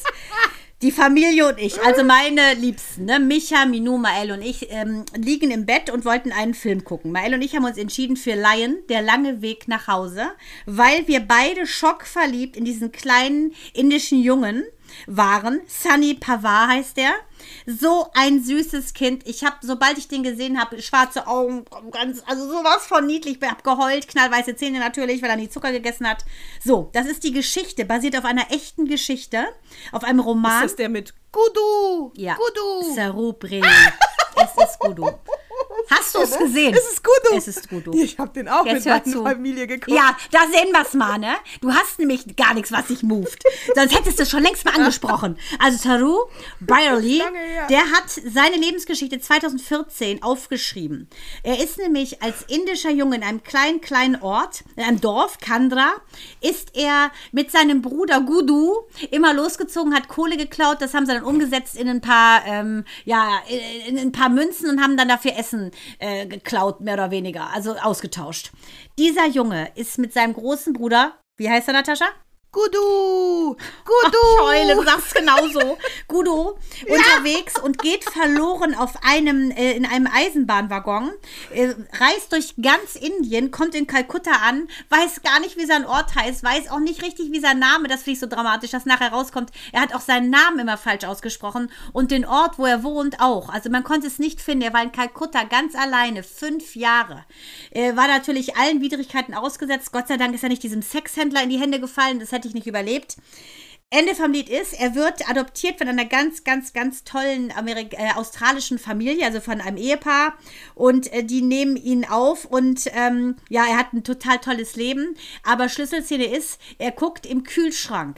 Die Familie und ich, also meine Liebsten, ne, Micha, Minou, Mael und ich, ähm, liegen im Bett und wollten einen Film gucken. Mael und ich haben uns entschieden für Lion, der lange Weg nach Hause, weil wir beide schockverliebt in diesen kleinen indischen Jungen waren. Sunny Pawar heißt der. So ein süßes Kind. Ich habe, sobald ich den gesehen habe, schwarze Augen, ganz, also sowas von niedlich. Ich habe geheult, knallweiße Zähne natürlich, weil er nie Zucker gegessen hat. So, das ist die Geschichte, basiert auf einer echten Geschichte, auf einem Roman. Ist das der mit Gudu? ja, Gudu. Sarubre. es ist Gudu. Hast du es gesehen? Es ist Gudu. Es ist Gudu. Ich habe den auch Jetzt mit meiner zu. Familie geguckt. Ja, da sehen wir's mal, ne? Du hast nämlich gar nichts, was dich moved. Sonst hättest du es schon längst mal angesprochen. Also Taru Byerly, der hat seine Lebensgeschichte 2014 aufgeschrieben. Er ist nämlich als indischer Junge in einem kleinen, kleinen Ort, in einem Dorf, Kandra, ist er mit seinem Bruder Gudu immer losgezogen, hat Kohle geklaut, das haben sie dann umgesetzt in ein paar, ähm, ja, in, in ein paar Münzen und haben dann dafür Essen äh, geklaut, mehr oder weniger, also ausgetauscht. Dieser Junge ist mit seinem großen Bruder, wie heißt er, Natascha? Gudu! Gudu! Scheule, du sagst genauso. Gudo unterwegs und geht verloren auf einem, äh, in einem Eisenbahnwaggon, äh, reist durch ganz Indien, kommt in Kalkutta an, weiß gar nicht, wie sein Ort heißt, weiß auch nicht richtig, wie sein Name, das finde ich so dramatisch, dass nachher rauskommt. Er hat auch seinen Namen immer falsch ausgesprochen und den Ort, wo er wohnt, auch. Also man konnte es nicht finden. Er war in Kalkutta ganz alleine, fünf Jahre. Er war natürlich allen Widrigkeiten ausgesetzt. Gott sei Dank ist er nicht diesem Sexhändler in die Hände gefallen. Das hätte ich nicht überlebt. Ende vom Lied ist, er wird adoptiert von einer ganz, ganz, ganz tollen Amerik äh, australischen Familie, also von einem Ehepaar. Und äh, die nehmen ihn auf und ähm, ja, er hat ein total tolles Leben. Aber Schlüsselszene ist, er guckt im Kühlschrank.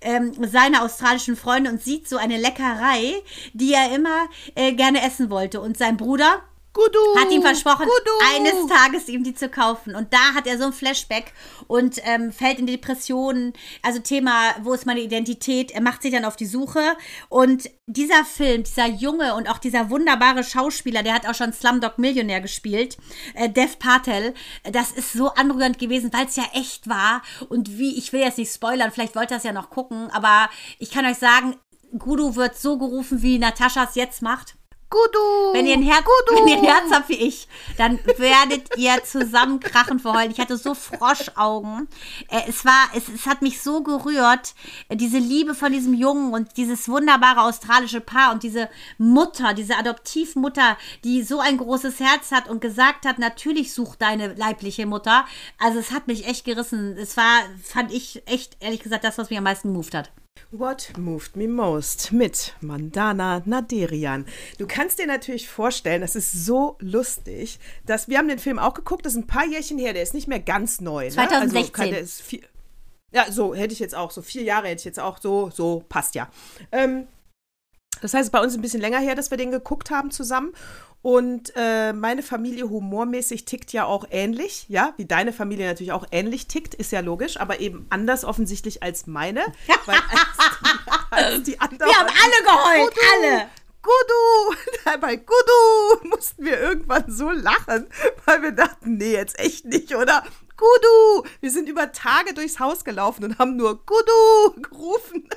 Ähm, seine australischen Freunde und sieht so eine Leckerei, die er immer äh, gerne essen wollte. Und sein Bruder, Gudu! hat ihm versprochen, Gudu! eines Tages ihm die zu kaufen. Und da hat er so ein Flashback und ähm, fällt in Depressionen. Also Thema, wo ist meine Identität? Er macht sich dann auf die Suche. Und dieser Film, dieser Junge und auch dieser wunderbare Schauspieler, der hat auch schon Slumdog Millionär gespielt, äh, Dev Patel, das ist so anrührend gewesen, weil es ja echt war. Und wie, ich will jetzt nicht spoilern, vielleicht wollt ihr das ja noch gucken, aber ich kann euch sagen, Gudu wird so gerufen, wie Natascha es jetzt macht. Gudu! Wenn ihr ein Herz, Gudu! wenn ihr ein Herz habt wie ich, dann werdet ihr zusammenkrachen vor Heulen. Ich hatte so Froschaugen. Äh, es war, es, es hat mich so gerührt, äh, diese Liebe von diesem Jungen und dieses wunderbare australische Paar und diese Mutter, diese Adoptivmutter, die so ein großes Herz hat und gesagt hat, natürlich such deine leibliche Mutter. Also es hat mich echt gerissen. Es war, fand ich echt, ehrlich gesagt, das, was mich am meisten moved hat. What moved me most mit Mandana Naderian. Du kannst dir natürlich vorstellen, das ist so lustig, dass wir haben den Film auch geguckt, das ist ein paar Jährchen her, der ist nicht mehr ganz neu. Ne? 2016. Also kann, der ist vier, ja, so hätte ich jetzt auch, so vier Jahre hätte ich jetzt auch so, so passt ja. Ähm, das heißt, bei uns ein bisschen länger her, dass wir den geguckt haben zusammen. Und äh, meine Familie humormäßig tickt ja auch ähnlich, ja, wie deine Familie natürlich auch ähnlich tickt, ist ja logisch, aber eben anders offensichtlich als meine. Weil als die, als die anderen. Wir haben alle geheult, Gudu, alle. Gudu! Bei Gudu mussten wir irgendwann so lachen, weil wir dachten, nee, jetzt echt nicht, oder? Gudu! Wir sind über Tage durchs Haus gelaufen und haben nur Gudu gerufen.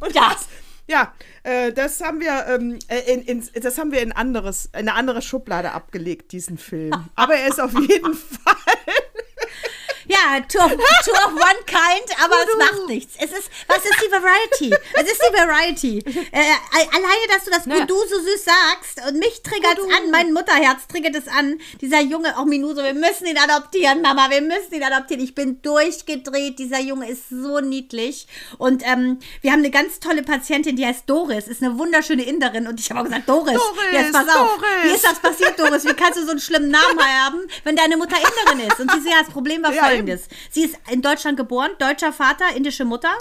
Und Ja. das, ja, äh, das haben wir, ähm, äh, in, in, das haben wir in anderes, in eine andere Schublade abgelegt, diesen Film. Aber er ist auf jeden Fall. Ja, Tour of, Tour of One Kind, aber es macht nichts. Es ist, was ist die Variety? Es ist die Variety. Äh, alleine, dass du das Naja. Gudu so süß sagst und mich triggert es an, mein Mutterherz triggert es an. Dieser Junge, auch Minuso, wir müssen ihn adoptieren, Mama, wir müssen ihn adoptieren. Ich bin durchgedreht, dieser Junge ist so niedlich. Und ähm, wir haben eine ganz tolle Patientin, die heißt Doris, ist eine wunderschöne Inderin. Und ich habe auch gesagt, Doris, Doris, jetzt pass auf, Doris. wie ist das passiert, Doris? Wie kannst du so einen schlimmen Namen haben, wenn deine Mutter Inderin ist? Und sie ja, das Problem war Ja, folgendes. Sie ist in Deutschland geboren, deutscher Vater, indische Mutter,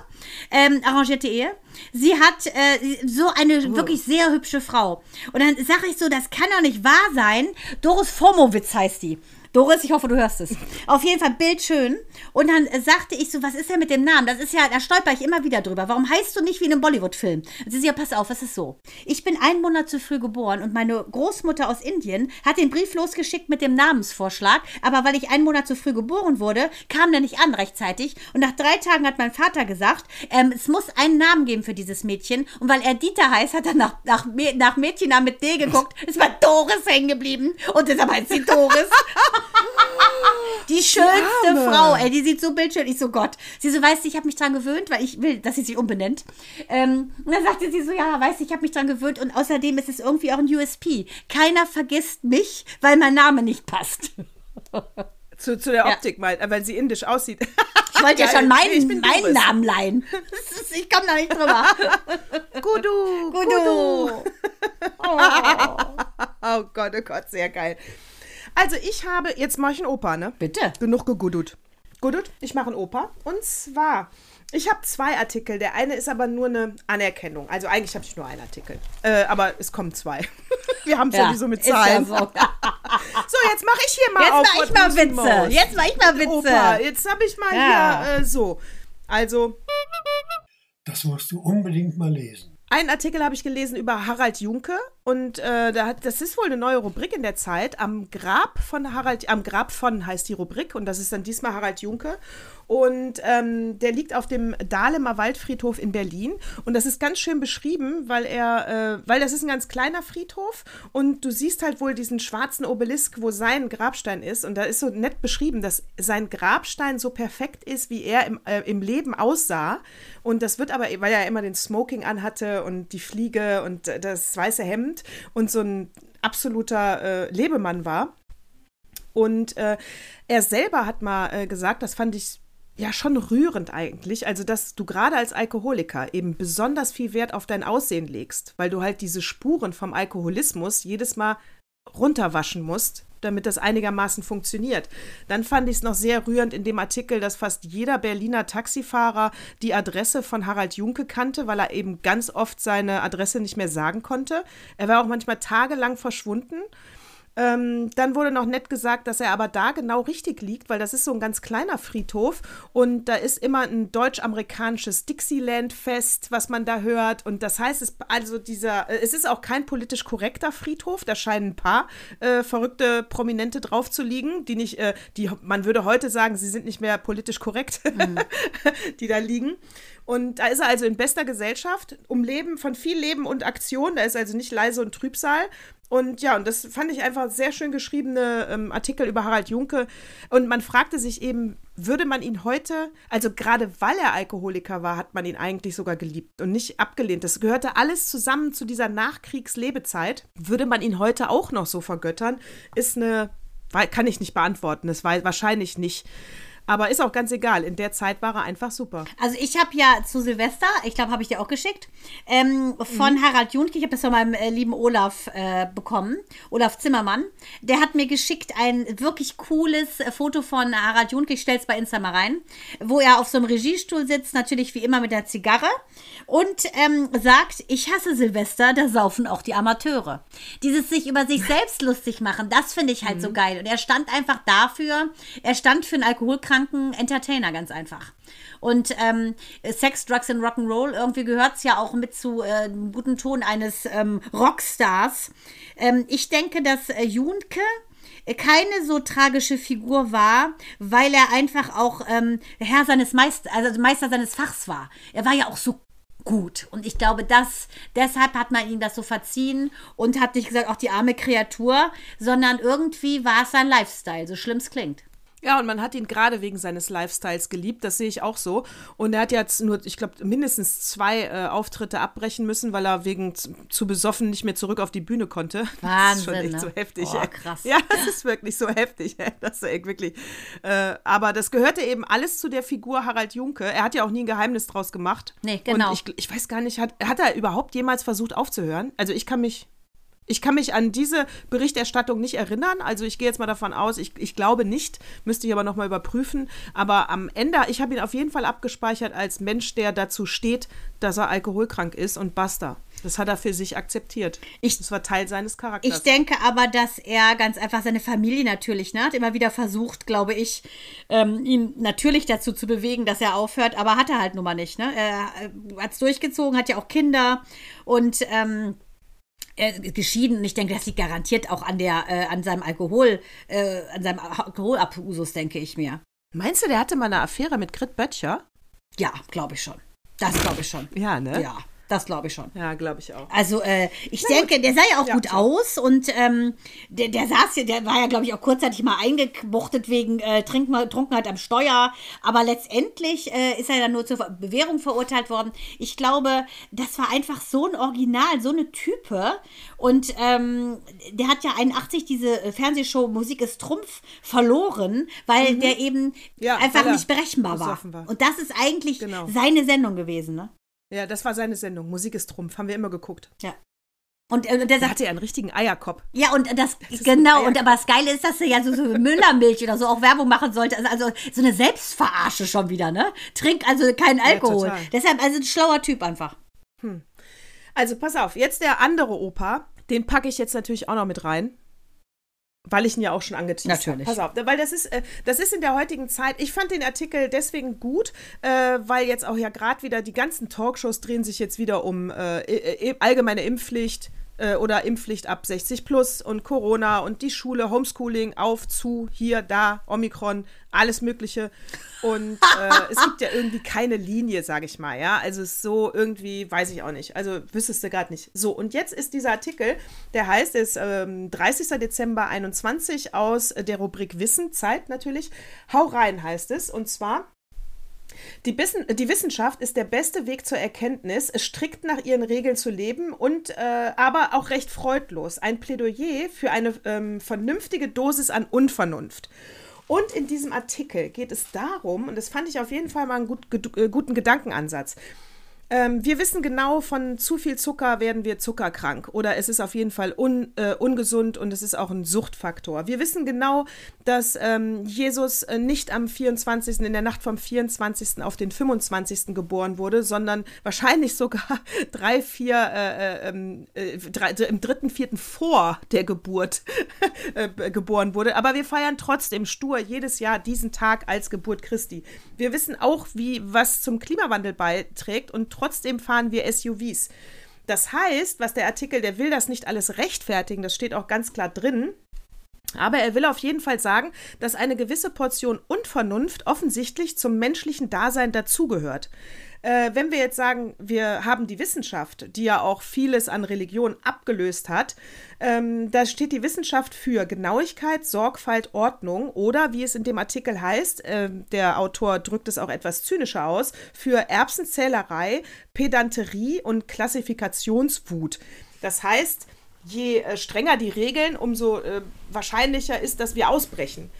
ähm, arrangierte Ehe. Sie hat äh, so eine wirklich sehr hübsche Frau. Und dann sage ich so, das kann doch nicht wahr sein. Doris Formowitz heißt die. Doris, ich hoffe, du hörst es. Auf jeden Fall bildschön. Und dann sagte ich so, was ist denn mit dem Namen? Das ist ja, da stolper ich immer wieder drüber. Warum heißt du nicht wie in einem Bollywood-Film? Und sie sagt, ja, pass auf, es ist so. Ich bin einen Monat zu früh geboren und meine Großmutter aus Indien hat den Brief losgeschickt mit dem Namensvorschlag. Aber weil ich einen Monat zu früh geboren wurde, kam der nicht an rechtzeitig. Und nach drei Tagen hat mein Vater gesagt, ähm, es muss einen Namen geben für dieses Mädchen. Und weil er Dieter heißt, hat er nach, nach, nach Mädchennamen mit D geguckt. Es war Doris hängen geblieben. Und deshalb heißt sie Doris. Die schönste Arme. Frau, ey, die sieht so bildschön. Ich so, Gott. Sie so, weißt du, ich habe mich dran gewöhnt, weil ich will, dass sie sich umbenennt. Ähm, und dann sagte sie so, ja, weißt du, ich habe mich dran gewöhnt und außerdem ist es irgendwie auch ein USP. Keiner vergisst mich, weil mein Name nicht passt. Zu, zu der Ja. Optik, mal, äh, weil sie indisch aussieht. Ich wollte ja Geil. schon meinen, bin meinen. Namen leihen. Ich komme da nicht drüber. Gudu, Gudu. Oh Gott, oh Gott, sehr geil. Also ich habe, jetzt mache ich einen Opa, ne? Bitte. Genug gegudut. Gudut, ich mache einen Opa. Und zwar, ich habe zwei Artikel. Der eine ist aber nur eine Anerkennung. Also eigentlich habe ich nur einen Artikel. Äh, aber es kommen zwei. Wir haben es Ja, sowieso mit ist ja Zahlen. so. So, jetzt mache ich hier mal Jetzt auf. mach ich mal Witze. Most. Jetzt mach ich mal Witze. Opa, jetzt habe ich mal Ja. hier äh, so. Also, Das musst du unbedingt mal lesen. Einen Artikel habe ich gelesen über Harald Junke und äh, da hat, das ist wohl eine neue Rubrik in der Zeit. Am Grab von Harald, am Grab von heißt die Rubrik und das ist dann diesmal Harald Junke. Und ähm, der liegt auf dem Dahlemer Waldfriedhof in Berlin. Und das ist ganz schön beschrieben, weil er, äh, weil das ist ein ganz kleiner Friedhof und du siehst halt wohl diesen schwarzen Obelisk, wo sein Grabstein ist. Und da ist so nett beschrieben, dass sein Grabstein so perfekt ist, wie er im, äh, im Leben aussah. Und das wird aber, weil er immer den Smoking anhatte und die Fliege und äh, das weiße Hemd und so ein absoluter äh, Lebemann war. Und äh, er selber hat mal äh, gesagt, das fand ich ja schon rührend eigentlich, also dass du gerade als Alkoholiker eben besonders viel Wert auf dein Aussehen legst, weil du halt diese Spuren vom Alkoholismus jedes Mal runterwaschen musst, damit das einigermaßen funktioniert. Dann fand ich es noch sehr rührend in dem Artikel, dass fast jeder Berliner Taxifahrer die Adresse von Harald Junke kannte, weil er eben ganz oft seine Adresse nicht mehr sagen konnte. Er war auch manchmal tagelang verschwunden. Ähm, dann wurde noch nett gesagt, dass er aber da genau richtig liegt, weil das ist so ein ganz kleiner Friedhof und da ist immer ein deutsch-amerikanisches Dixieland-Fest, was man da hört. Und das heißt, es, also dieser, äh, es ist auch kein politisch korrekter Friedhof. Da scheinen ein paar äh, verrückte Prominente drauf zu liegen, die nicht, äh, die man würde heute sagen, sie sind nicht mehr politisch korrekt, mhm. die da liegen. Und da ist er also in bester Gesellschaft, um Leben, von viel Leben und Aktion. Da ist also nicht leise und Trübsal. Und ja, und das fand ich einfach sehr schön geschriebene ähm, Artikel über Harald Junke. Und man fragte sich eben, würde man ihn heute, also gerade weil er Alkoholiker war, hat man ihn eigentlich sogar geliebt und nicht abgelehnt. Das gehörte alles zusammen zu dieser Nachkriegslebezeit. Würde man ihn heute auch noch so vergöttern, ist eine, kann ich nicht beantworten. Das war wahrscheinlich nicht. Aber ist auch ganz egal. In der Zeit war er einfach super. Also ich habe ja zu Silvester, ich glaube, habe ich dir auch geschickt, ähm, von mhm. Harald Junke, ich habe das von meinem äh, lieben Olaf äh, bekommen, Olaf Zimmermann. Der hat mir geschickt ein wirklich cooles äh, Foto von Harald Junke, ich stelle es bei Insta mal rein, wo er auf so einem Regiestuhl sitzt, natürlich wie immer mit der Zigarre und ähm, sagt, ich hasse Silvester, da saufen auch die Amateure. Dieses sich über sich selbst lustig machen, das finde ich halt mhm. so geil. Und er stand einfach dafür, er stand für einen Alkoholkranken kranken Entertainer, ganz einfach. Und ähm, Sex, Drugs and Rock'n'Roll, irgendwie gehört es ja auch mit zu äh, guten Ton eines ähm, Rockstars. Ähm, ich denke, dass äh, Junke keine so tragische Figur war, weil er einfach auch ähm, Herr seines Meister, also Meister seines Fachs war. Er war ja auch so gut. Und ich glaube, dass deshalb hat man ihm das so verziehen und hat nicht gesagt, auch die arme Kreatur, sondern irgendwie war es sein Lifestyle, so schlimm es klingt. Ja, und man hat ihn gerade wegen seines Lifestyles geliebt, das sehe ich auch so. Und er hat jetzt nur, ich glaube, mindestens zwei äh, Auftritte abbrechen müssen, weil er wegen zu, zu, besoffen nicht mehr zurück auf die Bühne konnte. Wahnsinn, das ist schon echt ne? so heftig. Oh, krass. Ja, das ist wirklich so heftig. Das ist echt wirklich. Äh, aber das gehörte eben alles zu der Figur Harald Junke. Er hat ja auch nie ein Geheimnis draus gemacht. Nee, genau. Und ich, ich weiß gar nicht, hat, hat er überhaupt jemals versucht aufzuhören? Also ich kann mich ich kann mich an diese Berichterstattung nicht erinnern. Also ich gehe jetzt mal davon aus, ich, ich glaube nicht, müsste ich aber nochmal überprüfen. Aber am Ende, ich habe ihn auf jeden Fall abgespeichert als Mensch, der dazu steht, dass er alkoholkrank ist und basta. Das hat er für sich akzeptiert. Ich, das war Teil seines Charakters. Ich denke aber, dass er ganz einfach seine Familie natürlich, ne, hat immer wieder versucht, glaube ich, ähm, ihn natürlich dazu zu bewegen, dass er aufhört, aber hat er halt nun mal nicht. Ne? Er äh, hat es durchgezogen, hat ja auch Kinder und ähm, geschieden und ich denke, das liegt garantiert auch an der, äh, an seinem Alkohol, äh, an seinem Alkoholabusus, denke ich mir. Meinst du, der hatte mal eine Affäre mit Grit Böttcher? Ja, glaube ich schon. Das glaube ich schon. Ja, ne? Ja. Das glaube ich schon. Ja, glaube ich auch. Also, äh, ich Na denke, gut. der sah ja auch ja, gut klar. aus und ähm, der, der saß ja, der war ja, glaube ich, auch kurzzeitig mal eingebuchtet wegen äh, Trunkenheit am Steuer. Aber letztendlich äh, ist er dann nur zur Bewährung verurteilt worden. Ich glaube, das war einfach so ein Original, so eine Type. Und ähm, der hat ja 81 diese äh, Fernsehshow Musik ist Trumpf verloren, weil mhm. der eben ja, einfach nicht berechenbar war. war. Und das ist eigentlich genau. seine Sendung gewesen, ne? Ja, das war seine Sendung. Musik ist Trumpf. Haben wir immer geguckt. Ja. Und, äh, und der sagt, hatte ja einen richtigen Eierkopf. Ja, und das, das genau, und aber das Geile ist, dass er ja so, so Müllermilch oder so auch Werbung machen sollte. Also, also so eine Selbstverarsche schon wieder, ne? Trink also keinen Alkohol. Ja, Deshalb, also ein schlauer Typ einfach. Hm. Also pass auf, jetzt der andere Opa, den packe ich jetzt natürlich auch noch mit rein. Weil ich ihn ja auch schon angeteased habe. Pass auf, weil das ist, äh, das ist in der heutigen Zeit, ich fand den Artikel deswegen gut, äh, weil jetzt auch ja gerade wieder die ganzen Talkshows drehen sich jetzt wieder um äh, allgemeine Impfpflicht, äh, oder Impfpflicht ab 60 plus und Corona und die Schule, Homeschooling, auf, zu, hier, da, Omikron, alles Mögliche. Und äh, es gibt ja irgendwie keine Linie, sage ich mal, ja. Also es ist so irgendwie, weiß ich auch nicht. Also wüsstest du gerade nicht. So, und jetzt ist dieser Artikel, der heißt, ist ähm, 30. Dezember 21 aus der Rubrik Wissen, Zeit natürlich. Hau rein heißt es. Und zwar die, Bissen, die, Wissenschaft ist der beste Weg zur Erkenntnis, strikt nach ihren Regeln zu leben und äh, aber auch recht freudlos. Ein Plädoyer für eine ähm, vernünftige Dosis an Unvernunft. Und in diesem Artikel geht es darum, und das fand ich auf jeden Fall mal einen gut, äh, guten Gedankenansatz, ähm, wir wissen genau, von zu viel Zucker werden wir zuckerkrank oder es ist auf jeden Fall un, äh, ungesund und es ist auch ein Suchtfaktor. Wir wissen genau, dass ähm, Jesus äh, nicht am 24., in der Nacht vom 24. auf den 25. geboren wurde, sondern wahrscheinlich sogar drei, vier, äh, äh, ähm, äh drei, im dritten, vierten vor der Geburt äh, geboren wurde. Aber wir feiern trotzdem stur jedes Jahr diesen Tag als Geburt Christi. Wir wissen auch, wie was zum Klimawandel beiträgt und trotzdem fahren wir SUVs. Das heißt, was der Artikel, der will das nicht alles rechtfertigen, das steht auch ganz klar drin. Aber er will auf jeden Fall sagen, dass eine gewisse Portion Unvernunft offensichtlich zum menschlichen Dasein dazugehört. Äh, wenn wir jetzt sagen, wir haben die Wissenschaft, die ja auch vieles an Religion abgelöst hat, ähm, da steht die Wissenschaft für Genauigkeit, Sorgfalt, Ordnung oder, wie es in dem Artikel heißt, äh, der Autor drückt es auch etwas zynischer aus, für Erbsenzählerei, Pedanterie und Klassifikationswut. Das heißt, je äh, strenger die Regeln, umso äh, wahrscheinlicher ist, dass wir ausbrechen.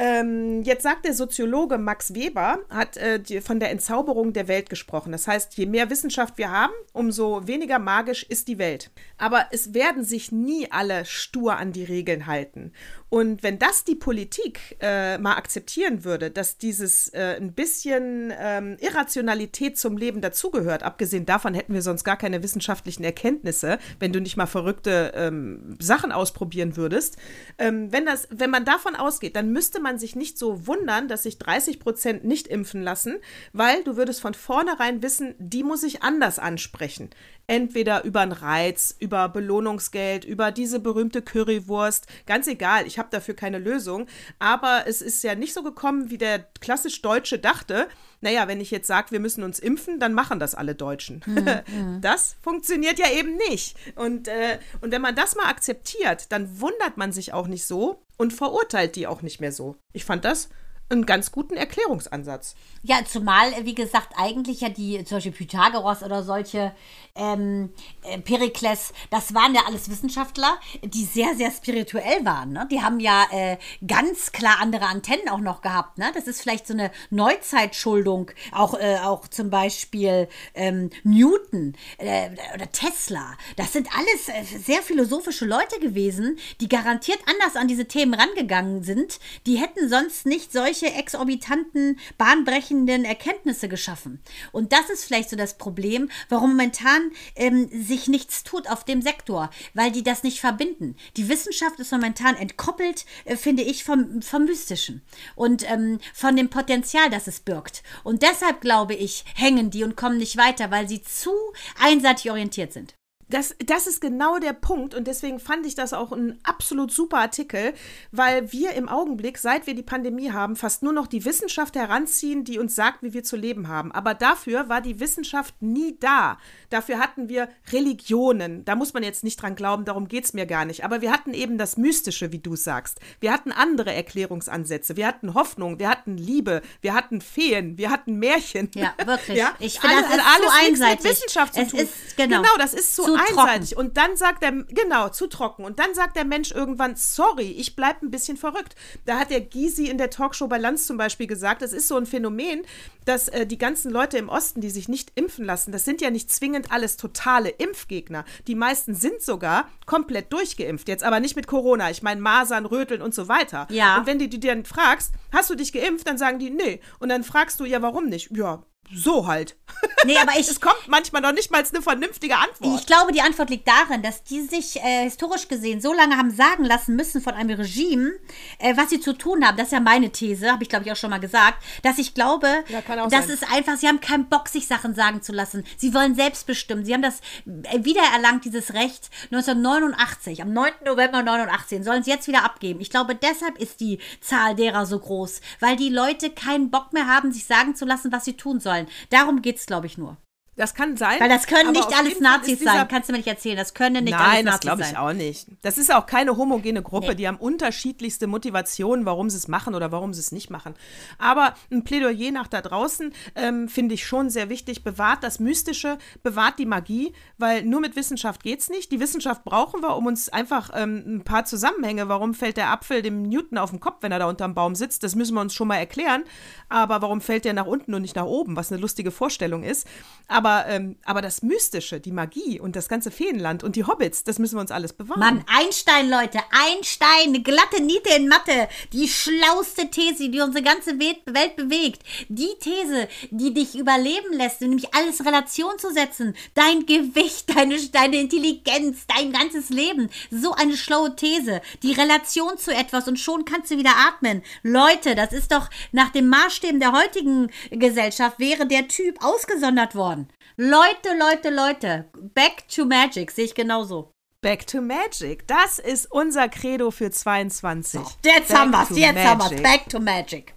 Ähm, jetzt sagt der Soziologe Max Weber, hat äh, die, von der Entzauberung der Welt gesprochen. Das heißt, je mehr Wissenschaft wir haben, umso weniger magisch ist die Welt. Aber es werden sich nie alle stur an die Regeln halten. Und wenn das die Politik äh, mal akzeptieren würde, dass dieses äh, ein bisschen ähm, Irrationalität zum Leben dazugehört, abgesehen davon hätten wir sonst gar keine wissenschaftlichen Erkenntnisse, wenn du nicht mal verrückte ähm, Sachen ausprobieren würdest. Ähm, wenn, das, wenn man davon ausgeht, dann müsste man sich nicht so wundern, dass sich 30 Prozent nicht impfen lassen, weil du würdest von vornherein wissen, die muss ich anders ansprechen entweder über einen Reiz, über Belohnungsgeld, über diese berühmte Currywurst, ganz egal, ich habe dafür keine Lösung, aber es ist ja nicht so gekommen, wie der klassisch Deutsche dachte, naja, wenn ich jetzt sage, wir müssen uns impfen, dann machen das alle Deutschen. Mhm, das funktioniert ja eben nicht. Und, äh, und wenn man das mal akzeptiert, dann wundert man sich auch nicht so und verurteilt die auch nicht mehr so. Ich fand das einen ganz guten Erklärungsansatz. Ja, zumal, wie gesagt, eigentlich ja die, zum Beispiel Pythagoras oder solche ähm, äh, Perikles, das waren ja alles Wissenschaftler, die sehr, sehr spirituell waren. Ne? Die haben ja äh, ganz klar andere Antennen auch noch gehabt. Ne? Das ist vielleicht so eine Neuzeitschuldung. Auch, äh, auch zum Beispiel ähm, Newton äh, oder Tesla. Das sind alles äh, sehr philosophische Leute gewesen, die garantiert anders an diese Themen rangegangen sind. Die hätten sonst nicht solche exorbitanten, bahnbrechenden Erkenntnisse geschaffen. Und das ist vielleicht so das Problem, warum momentan ähm, sich nichts tut auf dem Sektor, weil die das nicht verbinden. Die Wissenschaft ist momentan entkoppelt, äh, finde ich, vom, vom Mystischen und ähm, von dem Potenzial, das es birgt. Und deshalb glaube ich, hängen die und kommen nicht weiter, weil sie zu einseitig orientiert sind. Das, das ist genau der Punkt und deswegen fand ich das auch ein absolut super Artikel, weil wir im Augenblick, seit wir die Pandemie haben, fast nur noch die Wissenschaft heranziehen, die uns sagt, wie wir zu leben haben. Aber dafür war die Wissenschaft nie da. Dafür hatten wir Religionen. Da muss man jetzt nicht dran glauben, darum geht es mir gar nicht. Aber wir hatten eben das Mystische, wie du sagst. Wir hatten andere Erklärungsansätze. Wir hatten Hoffnung, wir hatten Liebe, wir hatten Feen, wir hatten Märchen. Ja, wirklich. Ja? Ich finde, das ist alles zu einseitig. mit Wissenschaft zu es tun. Ist, genau, genau, das ist so zu einseitig. trocken. Und dann sagt er, genau, zu trocken. Und dann sagt der Mensch irgendwann, sorry, ich bleibe ein bisschen verrückt. Da hat der Gysi in der Talkshow bei Lanz zum Beispiel gesagt, das ist so ein Phänomen, dass äh, die ganzen Leute im Osten, die sich nicht impfen lassen, das sind ja nicht zwingend alles totale Impfgegner. Die meisten sind sogar komplett durchgeimpft. Jetzt aber nicht mit Corona. Ich meine Masern, Röteln und so weiter. Ja. Und wenn du die dann fragst, hast du dich geimpft, dann sagen die, nee. Und dann fragst du, ja, warum nicht? Ja, so halt. Nee, aber ich, Es kommt manchmal noch nicht mal eine vernünftige Antwort. Ich glaube, die Antwort liegt darin, dass die sich äh, historisch gesehen so lange haben sagen lassen müssen von einem Regime, äh, was sie zu tun haben. Das ist ja meine These, habe ich glaube ich auch schon mal gesagt, dass ich glaube, Ja, das sein. ist einfach, sie haben keinen Bock, sich Sachen sagen zu lassen. Sie wollen selbst bestimmen. Sie haben das äh, wiedererlangt, dieses Recht 1989, am 9. November 1989, sollen sie jetzt wieder abgeben. Ich glaube, deshalb ist die Zahl derer so groß, weil die Leute keinen Bock mehr haben, sich sagen zu lassen, was sie tun sollen. Darum geht es, glaube ich, nur. Das kann sein. Weil das können nicht alles Nazis sein. Kannst du mir nicht erzählen. Das können nicht Nein, alles das Nazis glaube ich sein. auch nicht. Das ist auch keine homogene Gruppe. Nee. Die haben unterschiedlichste Motivationen, warum sie es machen oder warum sie es nicht machen. Aber ein Plädoyer nach da draußen ähm, finde ich schon sehr wichtig. Bewahrt das Mystische, bewahrt die Magie, weil nur mit Wissenschaft geht's nicht. Die Wissenschaft brauchen wir, um uns einfach ähm, ein paar Zusammenhänge. Warum fällt der Apfel dem Newton auf den Kopf, wenn er da unterm Baum sitzt? Das müssen wir uns schon mal erklären. Aber warum fällt der nach unten und nicht nach oben? Was eine lustige Vorstellung ist. Aber, ähm, aber das Mystische, die Magie und das ganze Feenland und die Hobbits, das müssen wir uns alles bewahren. Mann, Einstein, Leute, Einstein, glatte Niete in Mathe, die schlauste These, die unsere ganze Welt, bewegt. Die These, die dich überleben lässt, nämlich alles Relation zu setzen. Dein Gewicht, deine, deine Intelligenz, dein ganzes Leben. So eine schlaue These. Die Relation zu etwas und schon kannst du wieder atmen. Leute, das ist doch nach den Maßstäben der heutigen Gesellschaft wäre der Typ ausgesondert worden. Leute, Leute, Leute. Back to Magic, sehe ich genauso. Back to Magic. Das ist unser Credo für 22. Jetzt Back haben wir's, jetzt haben wir's. Magic. Back to Magic.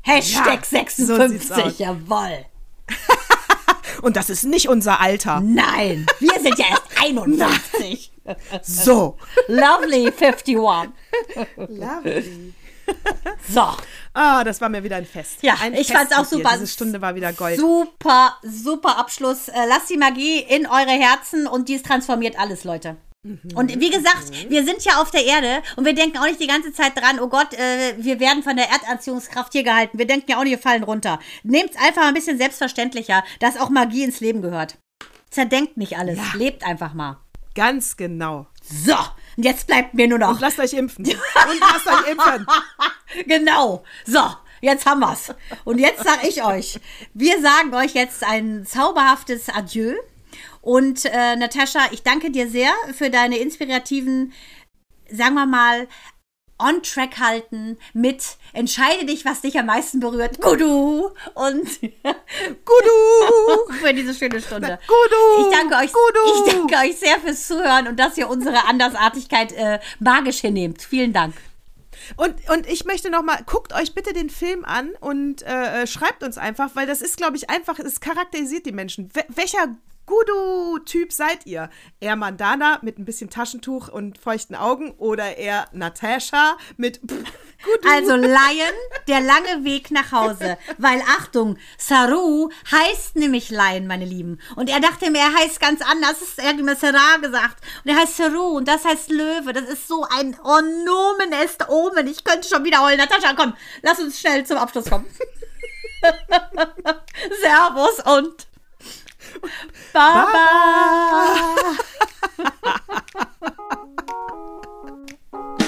Hashtag Ja, so sieht's 56, aus. jawoll. Und das ist nicht unser Alter. Nein, wir sind ja erst 51. So. Lovely 51. Lovely. So, Ah, das war mir wieder ein Fest. Ja, ein ich Fest fand's auch mit dir. super. Diese Stunde war wieder Gold. super, super Abschluss. Äh, Lasst die Magie in eure Herzen und dies transformiert alles, Leute. Mhm. Und wie gesagt, wir sind ja auf der Erde und wir denken auch nicht die ganze Zeit dran, oh Gott, äh, wir werden von der Erdanziehungskraft hier gehalten. Wir denken ja auch nicht, wir fallen runter. Nehmt's einfach ein bisschen selbstverständlicher, dass auch Magie ins Leben gehört. Zerdenkt nicht alles, lebt einfach mal. Ganz genau. So, und jetzt bleibt mir nur noch. Und lasst euch impfen. Und lasst euch impfen. Genau. So, jetzt haben wir's. Und jetzt sage ich euch, wir sagen euch jetzt ein zauberhaftes Adieu. Und äh, Natascha, ich danke dir sehr für deine inspirativen, sagen wir mal, on-track halten mit Entscheide dich, was dich am meisten berührt. Gudu! Und Gudu! für diese schöne Stunde. Gudu! Ich danke euch, Gudu! ich danke euch sehr fürs Zuhören und dass ihr unsere Andersartigkeit äh, magisch hinnehmt. Vielen Dank. Und, und ich möchte noch mal, guckt euch bitte den Film an und äh, äh, schreibt uns einfach, weil das ist, glaube ich, einfach, es charakterisiert die Menschen. Wel- welcher Gudu-Typ seid ihr? Eher Mandana mit ein bisschen Taschentuch und feuchten Augen oder eher Natascha mit Gudu? Also Lion, der lange Weg nach Hause. Weil Achtung, Saru heißt nämlich Lion, meine Lieben. Und er dachte mir, er heißt ganz anders. Er hat immer Sarah gesagt. Und er heißt Saru und das heißt Löwe. Das ist so ein Onomen est Omen. Ich könnte schon wiederholen. Natascha, komm, lass uns schnell zum Abschluss kommen. Servus und 바바.